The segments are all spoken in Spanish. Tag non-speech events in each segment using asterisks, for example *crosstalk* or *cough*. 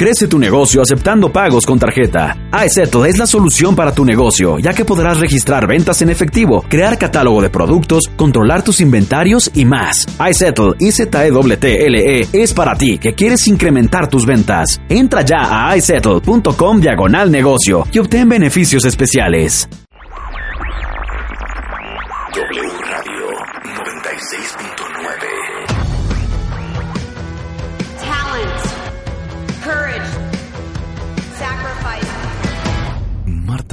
Crece tu negocio aceptando pagos con tarjeta. iSettle es la solución para tu negocio, ya que podrás registrar ventas en efectivo, crear catálogo de productos, controlar tus inventarios y más. iSettle, I-Z-E-T-L-E, es para ti que quieres incrementar tus ventas. Entra ya a iSettle.com diagonal negocio y obtén beneficios especiales.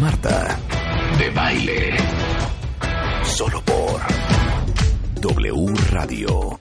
Marta de baile. Solo por W Radio.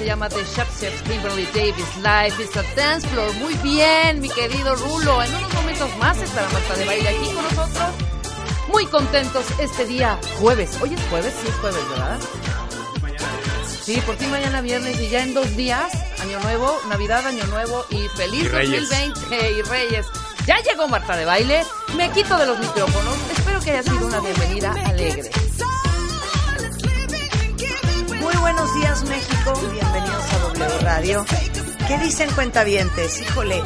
Se llama The Shepherds Kimberly Davis, Life is a Dance Floor. Muy bien, mi querido Rulo. En unos momentos más estará Marta de Baile aquí con nosotros. Muy contentos este día, jueves. Hoy es jueves, sí es jueves, ¿verdad? Sí, por fin mañana viernes y ya en dos días, Año Nuevo, Navidad, Año Nuevo y feliz 2020 y Reyes. Ya llegó Marta de Baile, me quito de los micrófonos, espero que haya sido una bienvenida alegre. Muy buenos días México, Radio. ¿Qué dicen cuentavientes? Híjole,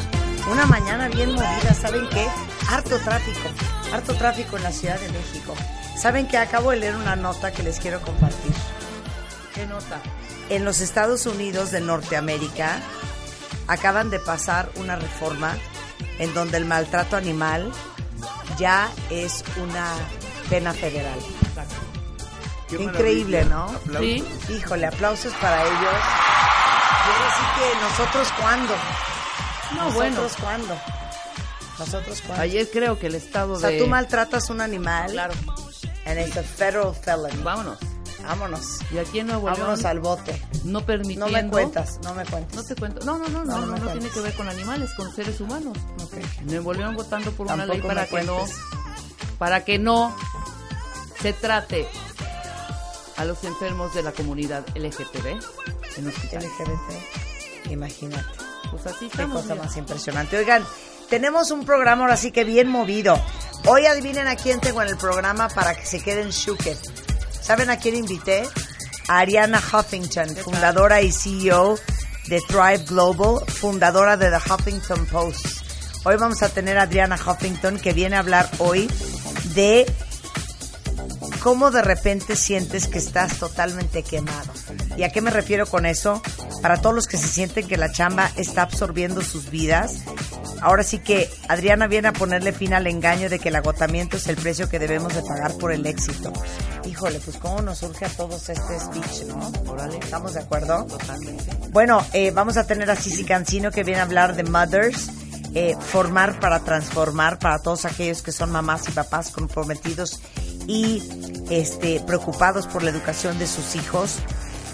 una mañana bien movida, ¿saben qué? Harto tráfico, harto tráfico en la Ciudad de México. ¿Saben que acabo de leer una nota que les quiero compartir? ¿Qué nota? En los Estados Unidos de Norteamérica acaban de pasar una reforma en donde el maltrato animal ya es una pena federal. Qué increíble, ¿no? Sí. Híjole, aplausos para ellos. Quiere decir que nosotros cuándo. No, bueno. nosotros cuándo. Nosotros cuándo. Ayer creo que el estado o sea, de... tú maltratas un animal. Claro. It's a federal felony. Vámonos. Vámonos. Y aquí en Nuevo León, Vámonos al bote. no permitiendo... No me cuentas, no me cuentas. No te cuento. No, no, no, no, No, no tiene que ver con animales, con seres humanos. Ok. Nuevo León votando por una Tampoco ley para que no, para que no se trate a los enfermos de la comunidad LGTB en hospitales. LGBT. Imagínate. Pues así Qué cosa más impresionante. Oigan, tenemos un programa ahora sí que bien movido. Hoy adivinen a quién tengo en el programa para que se queden shooked. ¿Saben a quién invité? A Ariana Huffington, fundadora y CEO de Thrive Global, fundadora de The Huffington Post. Hoy vamos a tener a Adriana Huffington que viene a hablar hoy de cómo de repente sientes que estás totalmente quemado. ¿Y a qué me refiero con eso? Para todos los que se sienten que la chamba está absorbiendo sus vidas. Ahora sí que Adriana viene a ponerle fin al engaño de que el agotamiento es el precio que debemos de pagar por el éxito. Híjole, pues cómo nos surge a todos este speech, ¿no? ¿estamos de acuerdo? Totalmente. Bueno, eh, vamos a tener a Cici Cancino que viene a hablar de mothers, eh, formar para transformar para todos aquellos que son mamás y papás comprometidos y este, preocupados por la educación de sus hijos.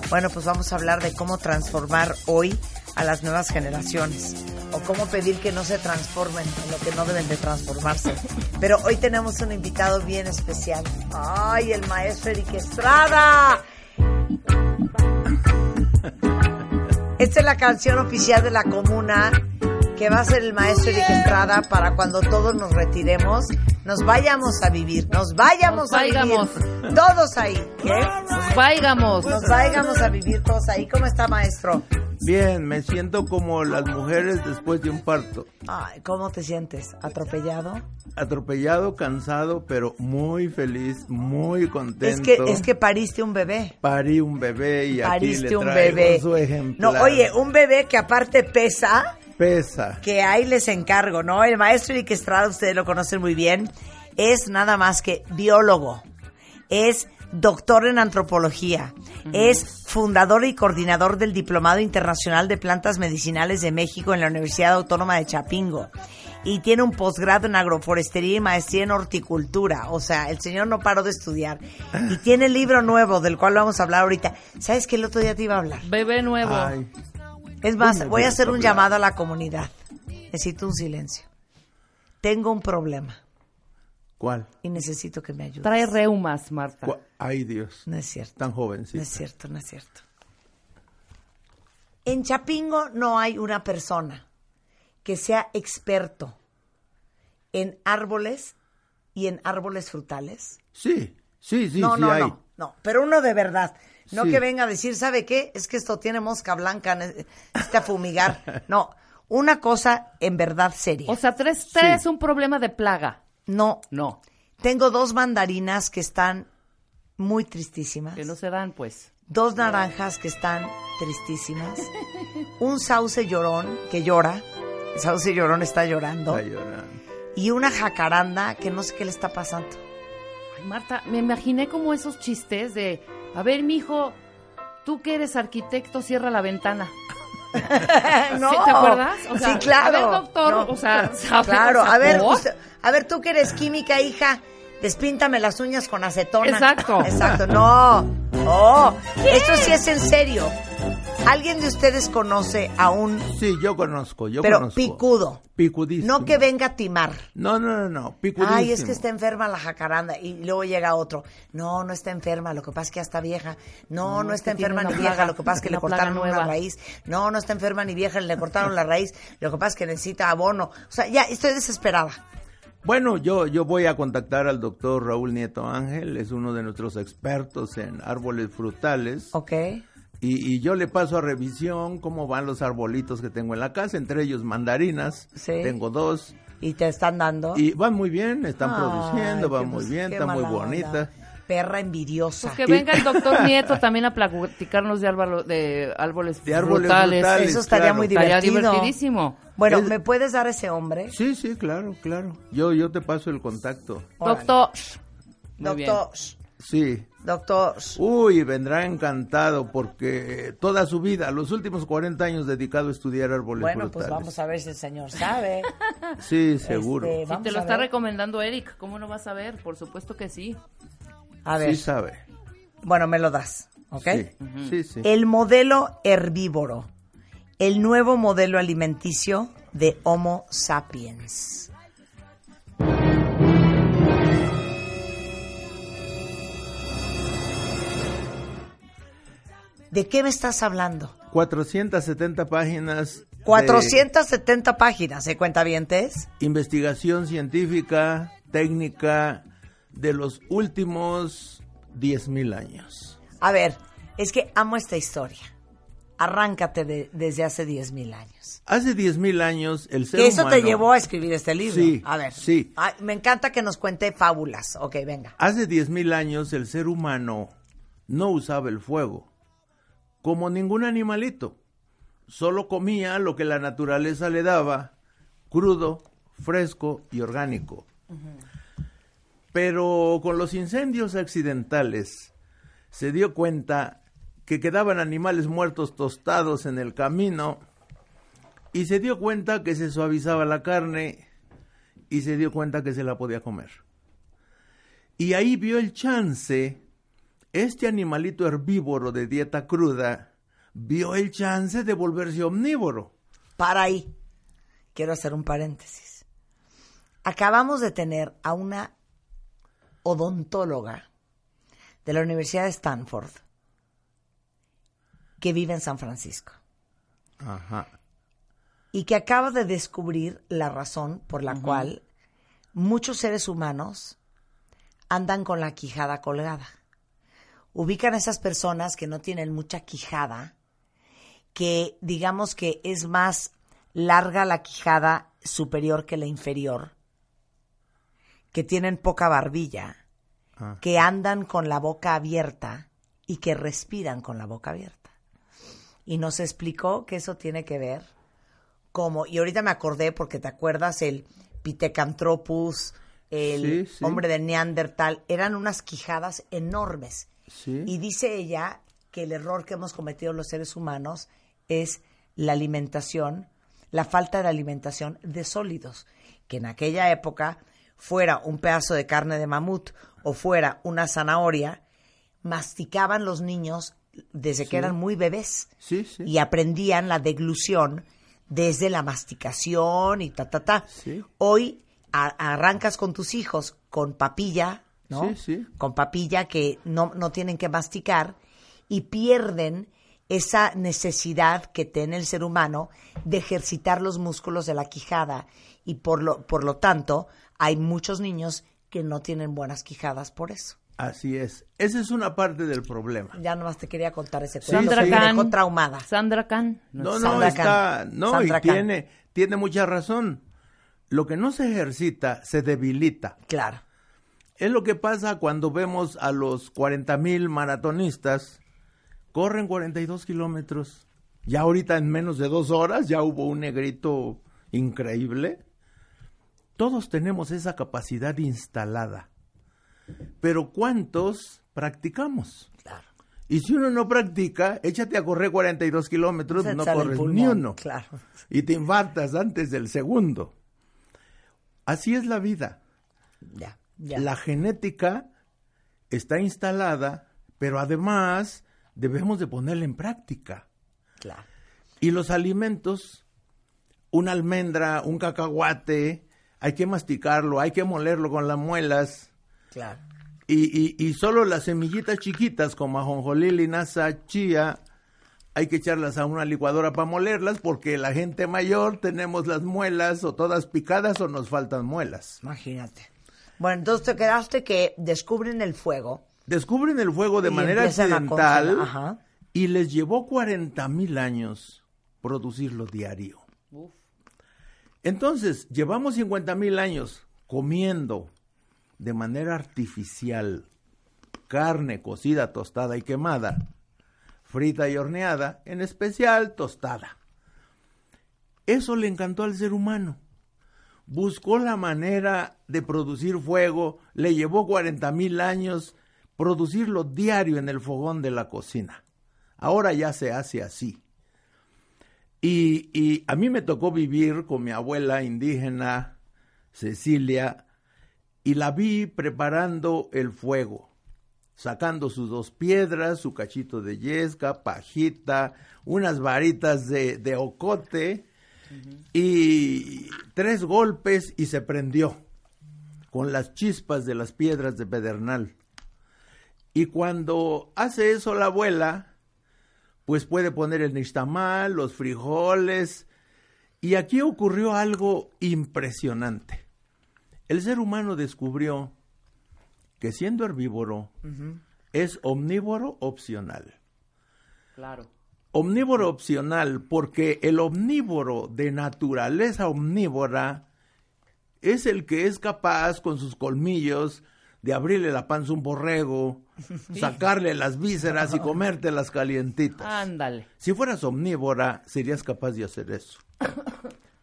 Bueno, pues vamos a hablar de cómo transformar hoy a las nuevas generaciones o cómo pedir que no se transformen en lo que no deben de transformarse. Pero hoy tenemos un invitado bien especial. ¡Ay, el maestro Eric Estrada! Esta es la canción oficial de la comuna que va a ser el maestro Eric Estrada para cuando todos nos retiremos, nos vayamos a vivir, nos vayamos Nos a vivir. Todos ahí. ¿Qué? Nos vaigamos. Nos vayamos a vivir todos ahí. ¿Cómo está, maestro? Bien, me siento como las mujeres después de un parto. Ay, ¿cómo te sientes? ¿Atropellado? Atropellado, cansado, pero muy feliz, muy contento. Es que, es que pariste un bebé. Parí un bebé y aquí Pariste le un traigo bebé. su ejemplar. No, oye, un bebé que aparte pesa, Pesa. que ahí les encargo, ¿no? El maestro Eric Estrada, ustedes lo conocen muy bien, es nada más que biólogo, es doctor en antropología, es fundador y coordinador del Diplomado Internacional de Plantas Medicinales de México en la Universidad Autónoma de Chapingo. Y tiene un posgrado en agroforestería y maestría en horticultura. O sea, el señor no paró de estudiar. Y *laughs* tiene el libro nuevo del cual vamos a hablar ahorita. ¿Sabes que el otro día te iba a hablar? Bebé nuevo. Ay, Es más, voy a hacer un llamado a la comunidad. Necesito un silencio. Tengo un problema ¿cuál? y necesito que me ayudes. Trae reumas, Marta. ¿Cuál? Ay, Dios. No es cierto. Tan jovencito. No es cierto, no es cierto. En Chapingo no hay una persona que sea experto en árboles y en árboles frutales. Sí, sí, sí, no, sí no, hay. no, no, pero uno de verdad. No Sí. que venga a decir, ¿sabe qué? Es que esto tiene mosca blanca, necesita fumigar. No, una cosa en verdad seria. O sea, tres, tres un problema de plaga. no, No, tengo dos mandarinas que están muy tristísimas. que no se dan, pues. Dos naranjas que están tristísimas. *laughs* Un sauce llorón que llora. El sauce llorón está llorando. Está llorando. Y una jacaranda que no sé qué le está pasando. Ay, Marta, me imaginé como esos chistes de, a ver, mijo, tú que eres arquitecto, cierra la ventana. *laughs* no. ¿Sí, ¿Te acuerdas? O sea, sí, claro. A ver, doctor, No. o sea. Claro, a ver, a ver, tú que eres química, hija, despíntame las uñas con acetona. Exacto. Exacto, no. Oh, esto sí es en serio. ¿Alguien de ustedes conoce a un Sí, yo conozco, yo pero conozco. picudo? Picudísimo. No que venga a timar. No, no, no, no, picudísimo. Ay, es que está enferma la jacaranda. Y luego llega otro. No, no está enferma, lo que pasa es que ya está vieja. No, no, No, es está enferma ni una vieja, lo que pasa es que le una cortaron una nueva. raíz. No, no está enferma ni vieja, le cortaron la raíz. Lo que pasa es que necesita abono. O sea, ya estoy desesperada. Bueno, yo, yo voy a contactar al doctor Raúl Nieto Ángel, es uno de nuestros expertos en árboles frutales. ¿Ok? Y, y yo le paso a revisión cómo van los arbolitos que tengo en la casa, entre ellos mandarinas. Sí. Tengo dos. Y te están dando. Y van muy bien, están Ay, produciendo, van muy bien, qué está muy mala onda. bonita. Perra envidiosa. Pues que venga el doctor Nieto también a platicarnos de, árbalo- de árboles De árboles frutales. frutales, Eso estaría claro. muy Estaría divertido. divertidísimo. Bueno, Es- ¿me puedes dar ese hombre? Sí, sí, claro, claro. Yo, yo te paso el contacto. Órale. Doctor. Muy bien. Doctor. Sí. Doctor. Uy, vendrá encantado porque toda su vida, los últimos 40 años dedicado a estudiar árboles Bueno, pues frutales. vamos a ver si el señor sabe. *laughs* Sí, seguro. Este, Si te lo está ver. recomendando Eric, ¿cómo no vas a ver? Por supuesto que sí. A ver. Sí sabe. Bueno, me lo das. ¿Ok? Sí, sí, sí. El modelo herbívoro. El nuevo modelo alimenticio de Homo sapiens. ¿De qué me estás hablando? 470 páginas. de 470 páginas, ¿se cuenta vientes? investigación científica, técnica de los últimos 10.000 años. A ver, es que amo esta historia. Arráncate de- desde hace 10.000 años. Hace 10.000 años el ser Que eso te humano- llevó a escribir este libro. Sí, a ver. sí. Ay, me encanta que nos cuente fábulas. Ok, venga. Hace 10.000 años el ser humano no usaba el fuego, como ningún animalito. Solo comía lo que la naturaleza le daba, crudo, fresco y orgánico. Pero con los incendios accidentales se dio cuenta que quedaban animales muertos tostados en el camino y se dio cuenta que se suavizaba la carne y se dio cuenta que se la podía comer. Y ahí vio el chance este animalito herbívoro de dieta cruda vio el chance de volverse omnívoro. Para ahí. Quiero hacer un paréntesis. Acabamos de tener a una odontóloga de la Universidad de Stanford que vive en San Francisco Ajá. y que acaba de descubrir la razón por la cual muchos seres humanos andan con la quijada colgada. Ubican a esas personas que no tienen mucha quijada, que digamos que es más larga la quijada superior que la inferior, que tienen poca barbilla, Ah. que andan con la boca abierta y que respiran con la boca abierta. Y nos explicó que eso tiene que ver como, y ahorita me acordé porque te acuerdas el Pithecanthropus, el Sí, sí. hombre de Neandertal, eran unas quijadas enormes. Sí. Y dice ella que el error que hemos cometido los seres humanos es la alimentación, la falta de alimentación de sólidos, que en aquella época fuera un pedazo de carne de mamut o fuera una zanahoria, masticaban los niños desde que eran muy bebés Sí, sí. y aprendían la deglución desde la masticación y ta, ta, ta. Hoy a- arrancas con tus hijos con papilla, ¿no? Sí, sí. Con papilla que no, no tienen que masticar y pierden esa necesidad que tiene el ser humano de ejercitar los músculos de la quijada y por lo, por lo tanto hay muchos niños que no tienen buenas quijadas por eso. Así es. Esa es una parte del problema. Ya nomás te quería contar ese Sí, cuento. Sandra sí. Me Khan. dejó traumada. Sandra Khan. No, no, Sandra está, Khan. no, Sandra y Khan. tiene, tiene mucha razón. Lo que no se ejercita se debilita. Claro. Es lo que pasa cuando vemos a los 40 mil maratonistas, corren 42 kilómetros. Ya ahorita en menos de dos horas ya hubo un negrito increíble. Todos tenemos esa capacidad instalada. Pero ¿cuántos practicamos? Claro. Y si uno no practica, échate a correr 42 kilómetros, no corres pulmón, ni uno. claro. Y te infartas antes del segundo. Así es la vida. Ya, ya. La genética está instalada, pero además debemos de ponerla en práctica. Claro. Y los alimentos, una almendra, un cacahuate, hay que masticarlo, hay que molerlo con las muelas. Claro. Y, y, y solo las semillitas chiquitas como ajonjolí, linaza, chía, hay que echarlas a una licuadora para molerlas porque la gente mayor tenemos las muelas o todas picadas o nos faltan muelas. Imagínate. Bueno, entonces te quedaste que descubren el fuego. Descubren el fuego de Y manera accidental ajá. y les llevó 40 mil años producirlo diario. Entonces, llevamos 50 mil años comiendo de manera artificial carne cocida, tostada y quemada, frita y horneada, en especial tostada. Eso le encantó al ser humano. Buscó la manera de producir fuego, le llevó 40 mil años producirlo diario en el fogón de la cocina. Ahora ya se hace así. Y, y a mí me tocó vivir con mi abuela indígena, Cecilia, y la vi preparando el fuego, sacando sus dos piedras, su cachito de yesca, pajita, unas varitas de, de ocote y tres golpes y se prendió con las chispas de las piedras de pedernal. Y cuando hace eso la abuela, pues puede poner el nixtamal, los frijoles. Y aquí ocurrió algo impresionante. El ser humano descubrió que siendo herbívoro es omnívoro opcional. Claro. Omnívoro opcional porque el omnívoro de naturaleza omnívora es el que es capaz con sus colmillos de abrirle la panza a un borrego, *laughs* sacarle las vísceras y *laughs* comértelas calientitas. Ándale. Si fueras omnívora, serías capaz de hacer eso.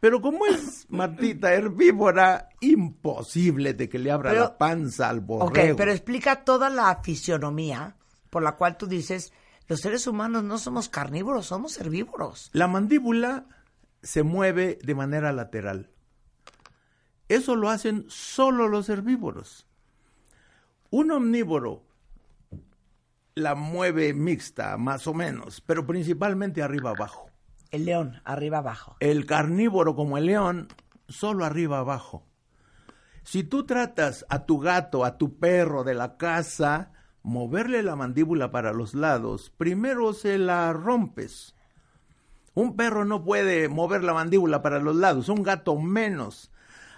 Pero como es Martita herbívora, imposible de que le abra Pero- la panza al Ok, borrego. pero explica toda la fisionomía por la cual tú dices, los seres humanos no somos carnívoros, somos herbívoros. La mandíbula se mueve de manera lateral. Eso lo hacen solo los herbívoros. Un omnívoro la mueve mixta, más o menos, pero principalmente arriba abajo. El león, arriba abajo. El carnívoro como el león, solo arriba abajo. Si tú tratas a tu gato, a tu perro de la casa, moverle la mandíbula para los lados, primero se la rompes. Un perro no puede mover la mandíbula para los lados, un gato menos.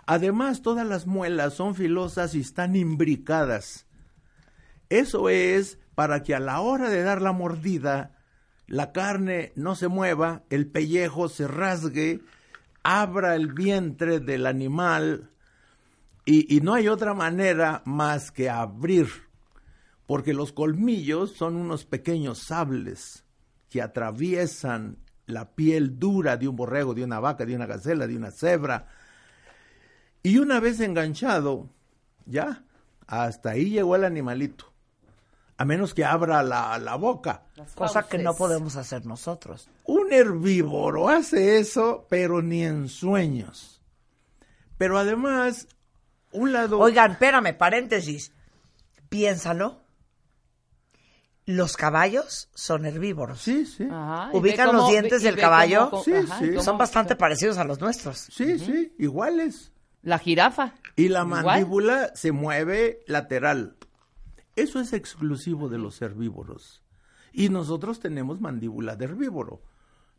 Además, todas las muelas son filosas y están imbricadas. Eso es para que a la hora de dar la mordida, la carne no se mueva, el pellejo se rasgue, abra el vientre del animal y, y no hay otra manera más que abrir, porque los colmillos son unos pequeños sables que atraviesan la piel dura de un borrego, de una vaca, de una gacela, de una cebra. Y una vez enganchado, ya, hasta ahí llegó el animalito. A menos que abra la, la boca. Cosa que no podemos hacer nosotros. Un herbívoro hace eso, pero ni en sueños. Pero además, un lado... Oigan, espérame, paréntesis. Piénsalo. Los caballos son herbívoros. Sí, sí. Ajá, ¿Ubican los dientes del caballo? cómo- Sí, ajá, sí. Son bastante parecidos a los nuestros. Sí, sí, iguales. La jirafa. Y la Igual. mandíbula se mueve lateral. Eso es exclusivo de los herbívoros. Y nosotros tenemos mandíbula de herbívoro.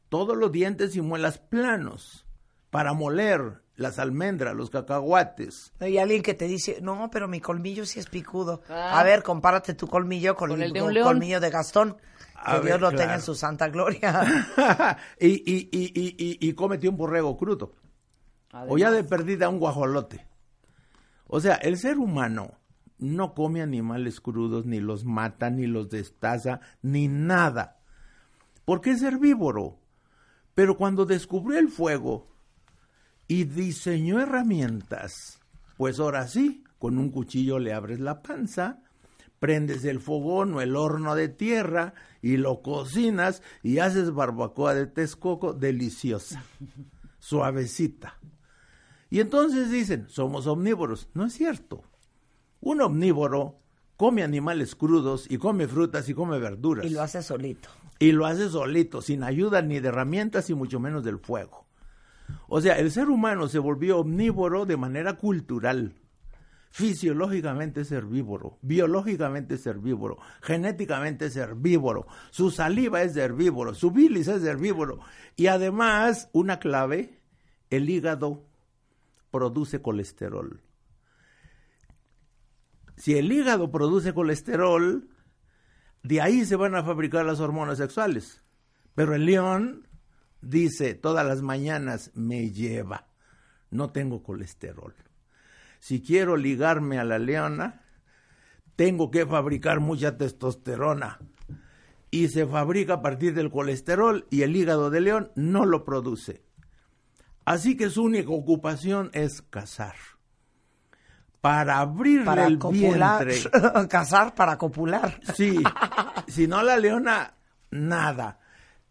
Todos los dientes y muelas planos para moler las almendras, los cacahuates. Hay alguien que te dice, no, pero mi colmillo sí es picudo. Ah. A ver, compárate tu colmillo con, Con el, el de un león. colmillo de Gastón. Que Dios lo tenga en su santa gloria. *laughs* y, y, y, y, y, y cómete un borrego crudo. O ya de perdida un guajolote. O sea, el ser humano no come animales crudos, ni los mata, ni los destaza, ni nada. Porque es herbívoro. Pero cuando descubrió el fuego y diseñó herramientas, pues ahora sí, con un cuchillo le abres la panza, prendes el fogón o el horno de tierra y lo cocinas y haces barbacoa de Texcoco deliciosa, *laughs* suavecita. Y entonces dicen, somos omnívoros. No es cierto. Un omnívoro come animales crudos y come frutas y come verduras. y lo hace solito. Y lo hace solito, sin ayuda ni de herramientas y mucho menos del fuego. O sea, el ser humano se volvió omnívoro de manera cultural. Fisiológicamente es herbívoro, biológicamente es herbívoro, genéticamente es herbívoro, su saliva es herbívoro, su bilis es herbívoro. Y además, una clave, el hígado produce colesterol. Si el hígado produce colesterol, de ahí se van a fabricar las hormonas sexuales. Pero el león dice todas las mañanas me lleva, no tengo colesterol. Si quiero ligarme a la leona, tengo que fabricar mucha testosterona. Y se fabrica a partir del colesterol y el hígado de león no lo produce. Así que su única ocupación es cazar. Para abrirle Para el copular. vientre. *laughs* Cazar para copular. Sí, *laughs* si no la leona, nada.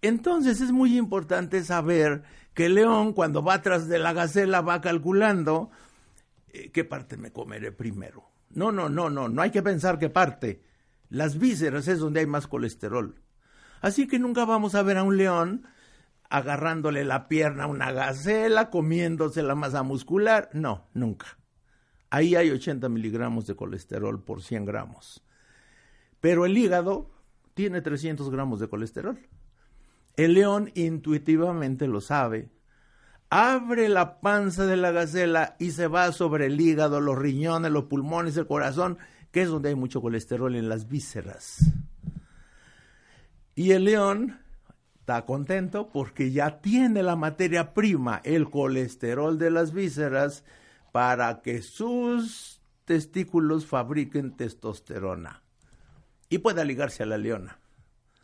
Entonces es muy importante saber que el león cuando va tras de la gacela va calculando eh, qué parte me comeré primero. No, no, no, no, no hay que pensar qué parte. Las vísceras es donde hay más colesterol. Así que nunca vamos a ver a un león agarrándole la pierna a una gacela, comiéndose la masa muscular. No, nunca. Ahí hay 80 miligramos de colesterol por 100 gramos. Pero el hígado tiene 300 gramos de colesterol. El león intuitivamente lo sabe. Abre la panza de la gacela y se va sobre el hígado, los riñones, los pulmones, el corazón, que es donde hay mucho colesterol en las vísceras. Y el león está contento porque ya tiene la materia prima, el colesterol de las vísceras, para que sus testículos fabriquen testosterona y pueda ligarse a la leona.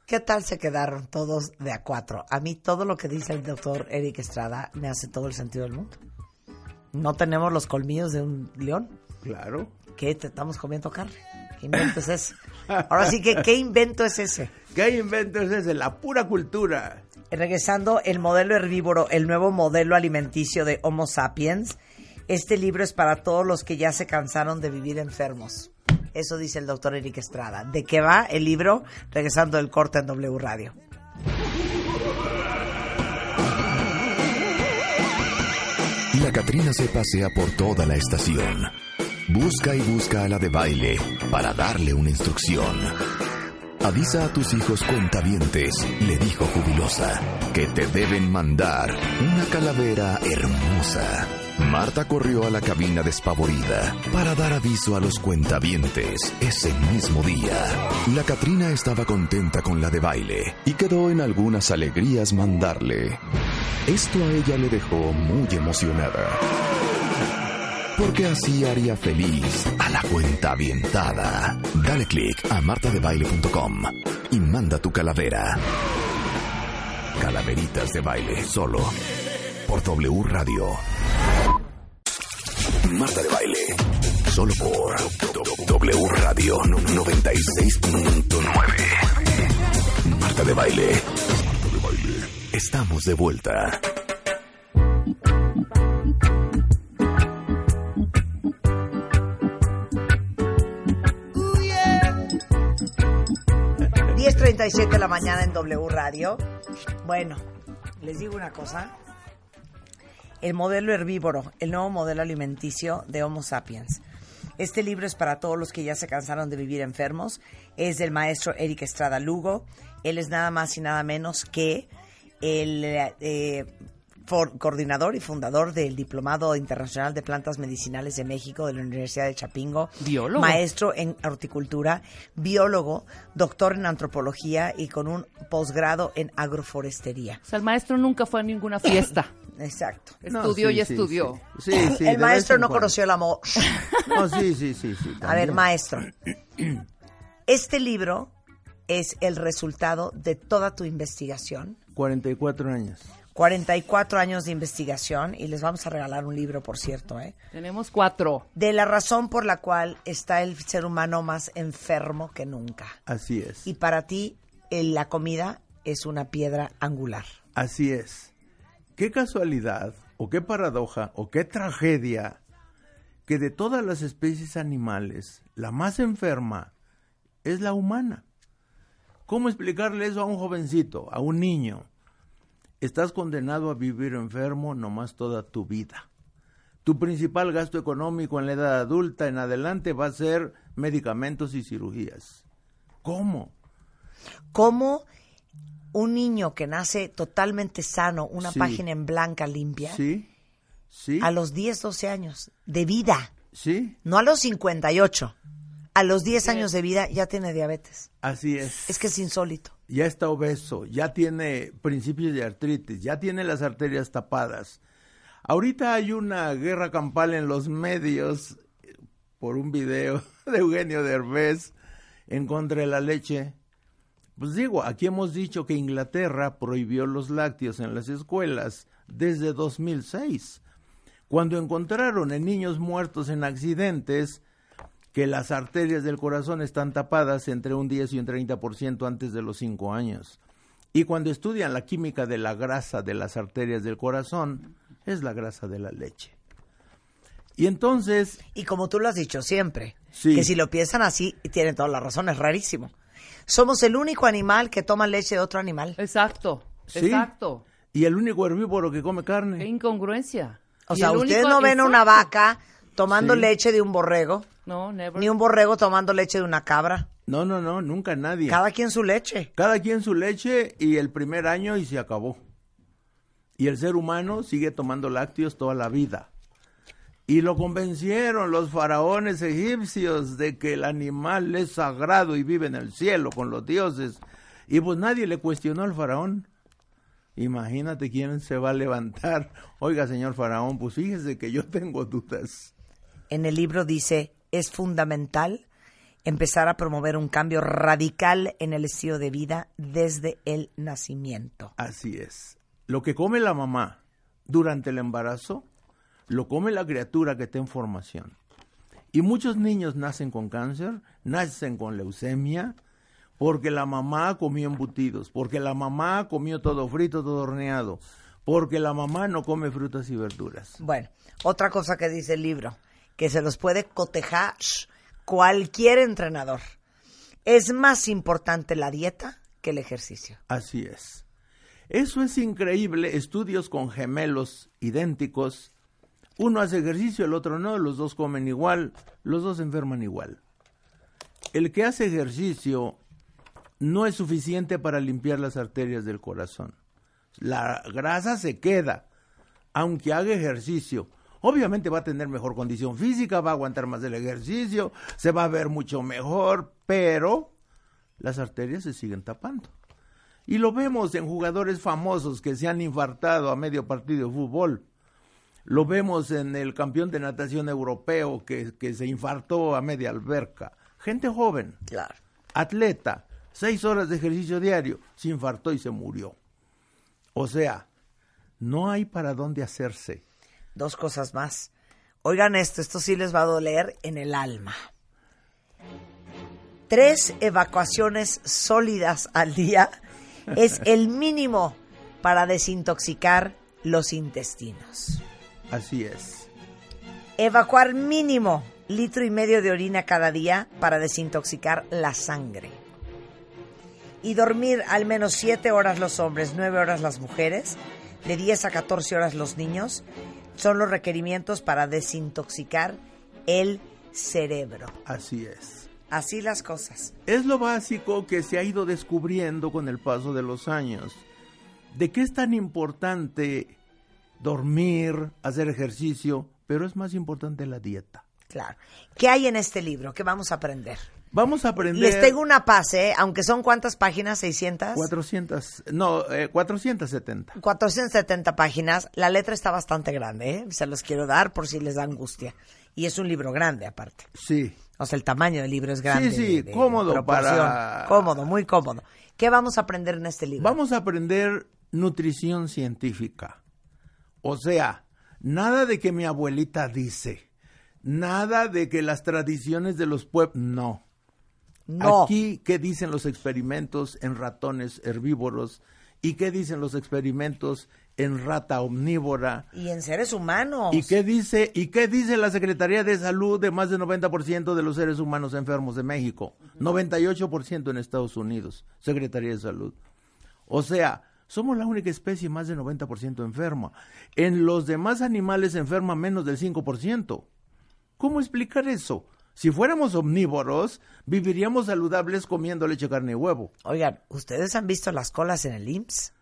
¿Qué tal se quedaron todos de a cuatro? A mí todo lo que dice el doctor Eric Estrada me hace todo el sentido del mundo. No tenemos los colmillos de un león. Claro. ¿Qué? Te estamos comiendo carne. ¿Qué invento es ese? Ahora sí que, ¿qué invento es ese? ¿Qué invento es ese? La pura cultura. Regresando, el modelo herbívoro, el nuevo modelo alimenticio de Homo sapiens. Este libro es para todos los que ya se cansaron de vivir enfermos. Eso dice el doctor Eric Estrada. ¿De qué va el libro? Regresando del corte en W Radio. La Catrina se pasea por toda la estación. Busca y busca a la de baile para darle una instrucción. Avisa a tus hijos cuentavientes, le dijo jubilosa, que te deben mandar una calavera hermosa. Marta corrió a la cabina despavorida para dar aviso a los cuentavientes ese mismo día. La Catrina estaba contenta con la de baile y quedó en algunas alegrías mandarle. Esto a ella le dejó muy emocionada. Porque así haría feliz a la cuenta avientada. Dale click a martadebaile.com y manda tu calavera. Calaveritas de baile solo por W Radio. Marta de baile solo por W Radio 96.9. Marta de baile. Estamos de vuelta. 10.37 de la mañana en W Radio. Bueno, les digo una cosa. El modelo herbívoro, el nuevo modelo alimenticio de Homo sapiens. Este libro es para todos los que ya se cansaron de vivir enfermos. Es del maestro Eric Estrada Lugo. Él es nada más y nada menos que el eh, for- coordinador y fundador del Diplomado Internacional de Plantas Medicinales de México de la Universidad de Chapingo. Biólogo. Maestro en horticultura, biólogo, doctor en antropología y con un posgrado en agroforestería. O sea, el maestro nunca fue a ninguna fiesta. *coughs* Exacto. Estudió y estudió. Sí, sí, el maestro no cuando. conoció el amor. No, sí, sí, sí, sí. A ver, maestro. Este libro es el resultado de toda tu investigación. 44 años. 44 años de investigación y les vamos a regalar un libro, por cierto, ¿eh? Tenemos cuatro. De la razón por la cual está el ser humano más enfermo que nunca. Así es. Y para ti, la comida es una piedra angular. Así es. Qué casualidad, o qué paradoja, o qué tragedia, que de todas las especies animales, la más enferma es la humana. ¿Cómo explicarle eso a un jovencito, a un niño? Estás condenado a vivir enfermo nomás toda tu vida. Tu principal gasto económico en la edad adulta en adelante va a ser medicamentos y cirugías. ¿Cómo? ¿Cómo un niño que nace totalmente sano, una Sí. página en blanca limpia, ¿Sí? ¿Sí? a los 10, 12 años de vida, ¿Sí? no a los 58, a los 10 años de vida ya tiene diabetes? Así es. Es que es insólito. ya está obeso, ya tiene principios de artritis, ya tiene las arterias tapadas. Ahorita hay una guerra campal en los medios por un video *laughs* de Eugenio Derbez en contra de la leche. Pues digo, aquí hemos dicho que Inglaterra prohibió los lácteos en las escuelas desde 2006, cuando encontraron en niños muertos en accidentes que las arterias del corazón están tapadas entre un 10 y un 30% antes de los 5 años. Y cuando estudian la química de la grasa de las arterias del corazón, es la grasa de la leche. Y entonces, Y como tú lo has dicho siempre, Sí. que si lo piensan así, tienen toda la razón, es rarísimo. Somos el único animal que toma leche de otro animal. Exacto. Sí. Exacto. y el único herbívoro que come Qué carne. incongruencia. O sea, ustedes único- no ven a una Exacto. vaca tomando Sí. leche de un borrego, No, never. ni un borrego tomando leche de una cabra. No, no, no, nunca nadie. Cada quien su leche. Cada quien su leche y el primer año y se acabó. Y el ser humano sigue tomando lácteos toda la vida. Y lo convencieron los faraones egipcios de que el animal es sagrado y vive en el cielo con los dioses. Y pues nadie le cuestionó al faraón. Imagínate quién se va a levantar. *laughs* Oiga, señor faraón, pues fíjese que yo tengo dudas. En el libro dice, es fundamental empezar a promover un cambio radical en el estilo de vida desde el nacimiento. Así es. Lo que come la mamá durante el embarazo, lo come la criatura que está en formación. Y muchos niños nacen con cáncer, nacen con leucemia, porque la mamá comió embutidos, porque la mamá comió todo frito, todo horneado, porque la mamá no come frutas y verduras. Bueno, otra cosa que dice el libro, que se los puede cotejar cualquier entrenador. Es más importante la dieta que el ejercicio. Así es. Eso es increíble. Estudios con gemelos idénticos. Uno hace ejercicio, el otro no. Los dos comen igual. Los dos se enferman igual. El que hace ejercicio no es suficiente para limpiar las arterias del corazón. La grasa se queda, aunque haga ejercicio. Obviamente va a tener mejor condición física, va a aguantar más el ejercicio, se va a ver mucho mejor, pero las arterias se siguen tapando. Y lo vemos en jugadores famosos que se han infartado a medio partido de fútbol. Lo vemos en el campeón de natación europeo que, que se infartó a media alberca. Gente joven, Claro. atleta, seis horas de ejercicio diario, se infartó y se murió. O sea, no hay para dónde hacerse. Dos cosas más. Oigan esto, esto sí les va a doler en el alma. Tres evacuaciones sólidas al día es *laughs* el mínimo para desintoxicar los intestinos. Así es. Evacuar mínimo litro y medio de orina cada día para desintoxicar la sangre. Y dormir al menos 7 horas los hombres, 9 horas las mujeres, de 10 a 14 horas los niños, son los requerimientos para desintoxicar el cerebro. Así es. Así las cosas. Es lo básico que se ha ido descubriendo con el paso de los años. ¿De qué es tan importante dormir, hacer ejercicio? Pero es más importante la dieta. Claro. ¿Qué hay en este libro? ¿Qué vamos a aprender? Vamos a aprender... Les tengo una pase, ¿eh? aunque son cuántas páginas, 600. 400, no, eh, 470. 470 páginas. La letra está bastante grande, ¿eh? Se los quiero dar por si les da angustia. Y es un libro grande, aparte. Sí. O sea, el tamaño del libro es grande. Sí, sí, de- de cómodo proporción. para- Cómodo, muy cómodo. ¿Qué vamos a aprender en este libro? Vamos a aprender nutrición científica. O sea, nada de que mi abuelita dice, nada de que las tradiciones de los pueblos, no. No. Aquí, ¿qué dicen los experimentos en ratones herbívoros? ¿Y qué dicen los experimentos en rata omnívora? Y en seres humanos. ¿Y qué dice y qué dice la Secretaría de Salud de más del 90% de los seres humanos enfermos de México? 98% en Estados Unidos, Secretaría de Salud. O sea, somos la única especie más del 90% enferma. En los demás animales enferma menos del 5%. ¿Cómo explicar eso? Si fuéramos omnívoros, viviríamos saludables comiendo leche, carne y huevo. Oigan, ¿ustedes han visto las colas en el IMSS?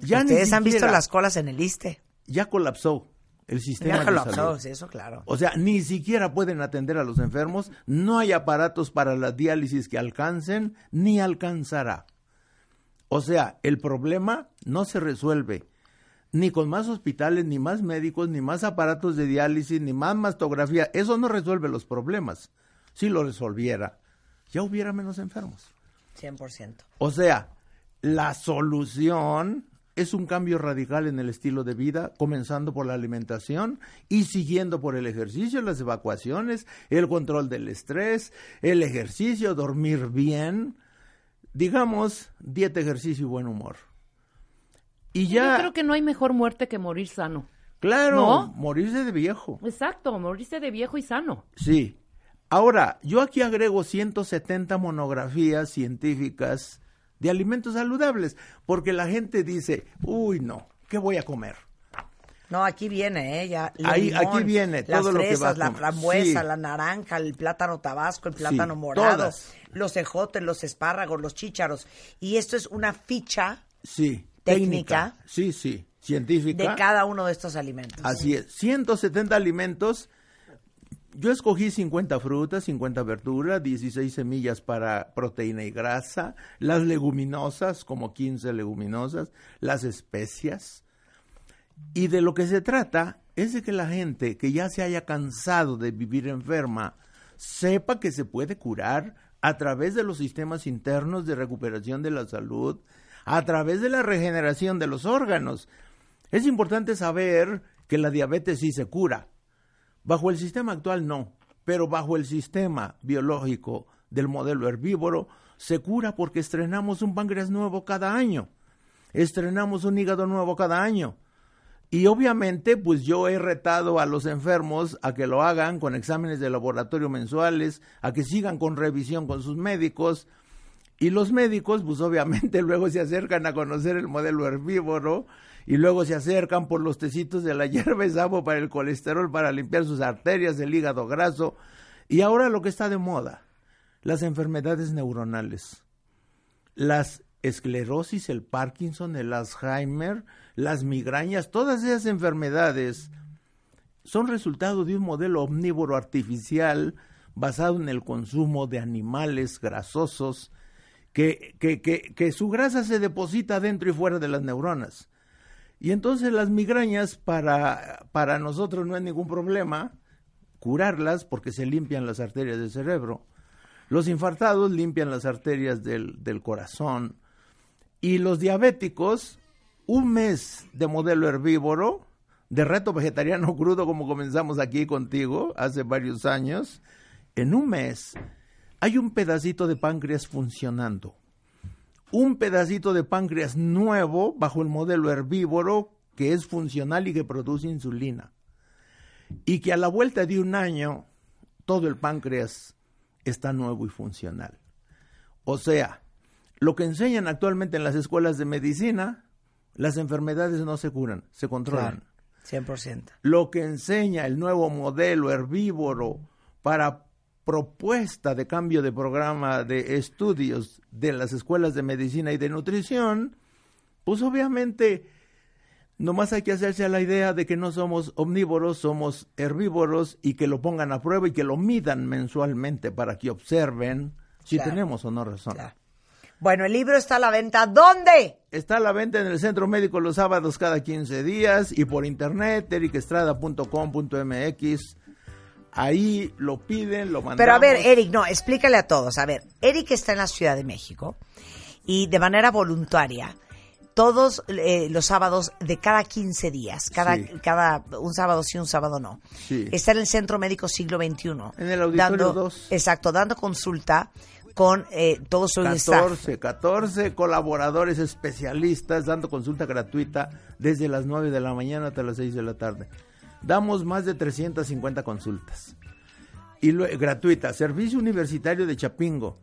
Ya ¿Ustedes han visto las colas en el ISTE? Ya colapsó el sistema Ya de colapsó, salud. sí, eso claro. O sea, ni siquiera pueden atender a los enfermos, no hay aparatos para la diálisis que alcancen, ni alcanzará. O sea, el problema no se resuelve ni con más hospitales, ni más médicos, ni más aparatos de diálisis, ni más mastografía. Eso no resuelve los problemas. Si lo resolviera, ya hubiera menos enfermos. 100%. O sea, la solución es un cambio radical en el estilo de vida, comenzando por la alimentación y siguiendo por el ejercicio, las evacuaciones, el control del estrés, el ejercicio, dormir bien, digamos, dieta, ejercicio y buen humor. Y ya, Yo creo que no hay mejor muerte que morir sano. claro, ¿No? morirse de viejo. Exacto, morirse de viejo y sano. Sí. Ahora, yo aquí agrego 170 monografías científicas de alimentos saludables, porque la gente dice, uy, no, ¿qué voy a comer? No, aquí viene, ¿eh? Ya, Ahí- limón, aquí viene las todo lo que va a la frambuesa, Sí. la naranja, el plátano tabasco, el plátano Sí, morado, todas. los ejotes, los espárragos, los chícharos. Y esto es una ficha Sí. Técnica. Sí, sí. Científica. de cada uno de estos alimentos. Así es. 170 alimentos. Yo escogí 50 frutas, 50 verduras, 16 semillas para proteína y grasa, las leguminosas, como 15 leguminosas, las especias. Y de lo que se trata es de que la gente que ya se haya cansado de vivir enferma sepa que se puede curar a través de los sistemas internos de recuperación de la salud, a través de la regeneración de los órganos. Es importante saber que la diabetes sí se cura. Bajo el sistema actual no, pero bajo el sistema biológico del modelo herbívoro se cura porque estrenamos un páncreas nuevo cada año, estrenamos un hígado nuevo cada año, Y obviamente, pues yo he retado a los enfermos a que lo hagan con exámenes de laboratorio mensuales, a que sigan con revisión con sus médicos. Y los médicos, pues obviamente *laughs* luego se acercan a conocer el modelo herbívoro y luego se acercan por los tecitos de la *laughs* hierba de sapo para el colesterol, para limpiar sus arterias, el hígado graso. Y ahora lo que está de moda, las enfermedades neuronales, las esclerosis, el Parkinson, el Alzheimer, las migrañas, todas esas enfermedades son resultado de un modelo omnívoro artificial basado en el consumo de animales grasosos que, que, que, que su grasa se deposita dentro y fuera de las neuronas. Y entonces las migrañas para, para nosotros no es ningún problema curarlas porque se limpian las arterias del cerebro. Los infartados limpian las arterias del, del corazón. Y los diabéticos, un mes de modelo herbívoro, de reto vegetariano *laughs* crudo como comenzamos aquí contigo hace varios años, en un mes hay un pedacito de páncreas funcionando. Un pedacito de páncreas nuevo bajo el modelo herbívoro que es funcional y que produce insulina. Y que a la vuelta de un año todo el páncreas está nuevo y funcional. O sea, lo que enseñan actualmente en las escuelas de medicina, las enfermedades no se curan, se controlan. 100%. Lo que enseña el nuevo modelo herbívoro para propuesta de cambio de programa de estudios de las escuelas de medicina y de nutrición, pues obviamente nomás hay que hacerse a la idea de que no somos omnívoros, somos herbívoros y que lo pongan a prueba y que lo midan mensualmente para que observen si Claro. tenemos o no razón. Claro. Bueno, el libro está a la venta. ¿Dónde? Está a la venta en el Centro Médico los sábados cada 15 días y por internet, ericestrada.com.mx. Ahí lo piden, lo mandamos. Pero a ver, Eric, no, explícale a todos. A ver, Eric está en la Ciudad de México y de manera voluntaria, todos eh, los sábados de cada 15 días, cada, Sí. cada un sábado sí, un sábado no. Sí. Está en el Centro Médico Siglo XXI. En el Auditorio dando, 2. Exacto, dando consulta con eh, todo su staff. 14, 14 colaboradores especialistas dando consulta gratuita desde las 9 de la mañana hasta las 6 de la tarde. Damos más de 350 consultas. Y lue- gratuita, Servicio Universitario de Chapingo.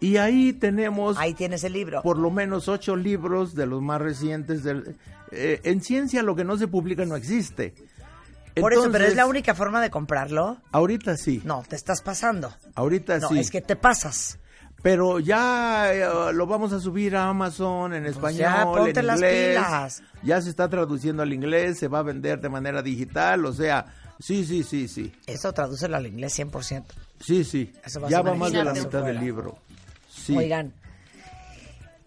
Y ahí tenemos Ahí tienes el libro. por lo menos ocho libros de los más recientes. Del, eh, en ciencia lo que no se publica no existe. Por eso, pero es la única forma de comprarlo. Ahorita sí. No, te estás pasando. Ahorita No, sí. es que te pasas. Pero ya eh, lo vamos a subir a Amazon en español, Pues ya, ponte en las inglés. pilas. Ya se está traduciendo al inglés, se va a vender de manera digital, o sea, sí, sí, sí, sí. Eso tradúcelo al inglés 100%. Sí, sí. Eso va Ya va más de la mitad del libro. Sí. Oigan,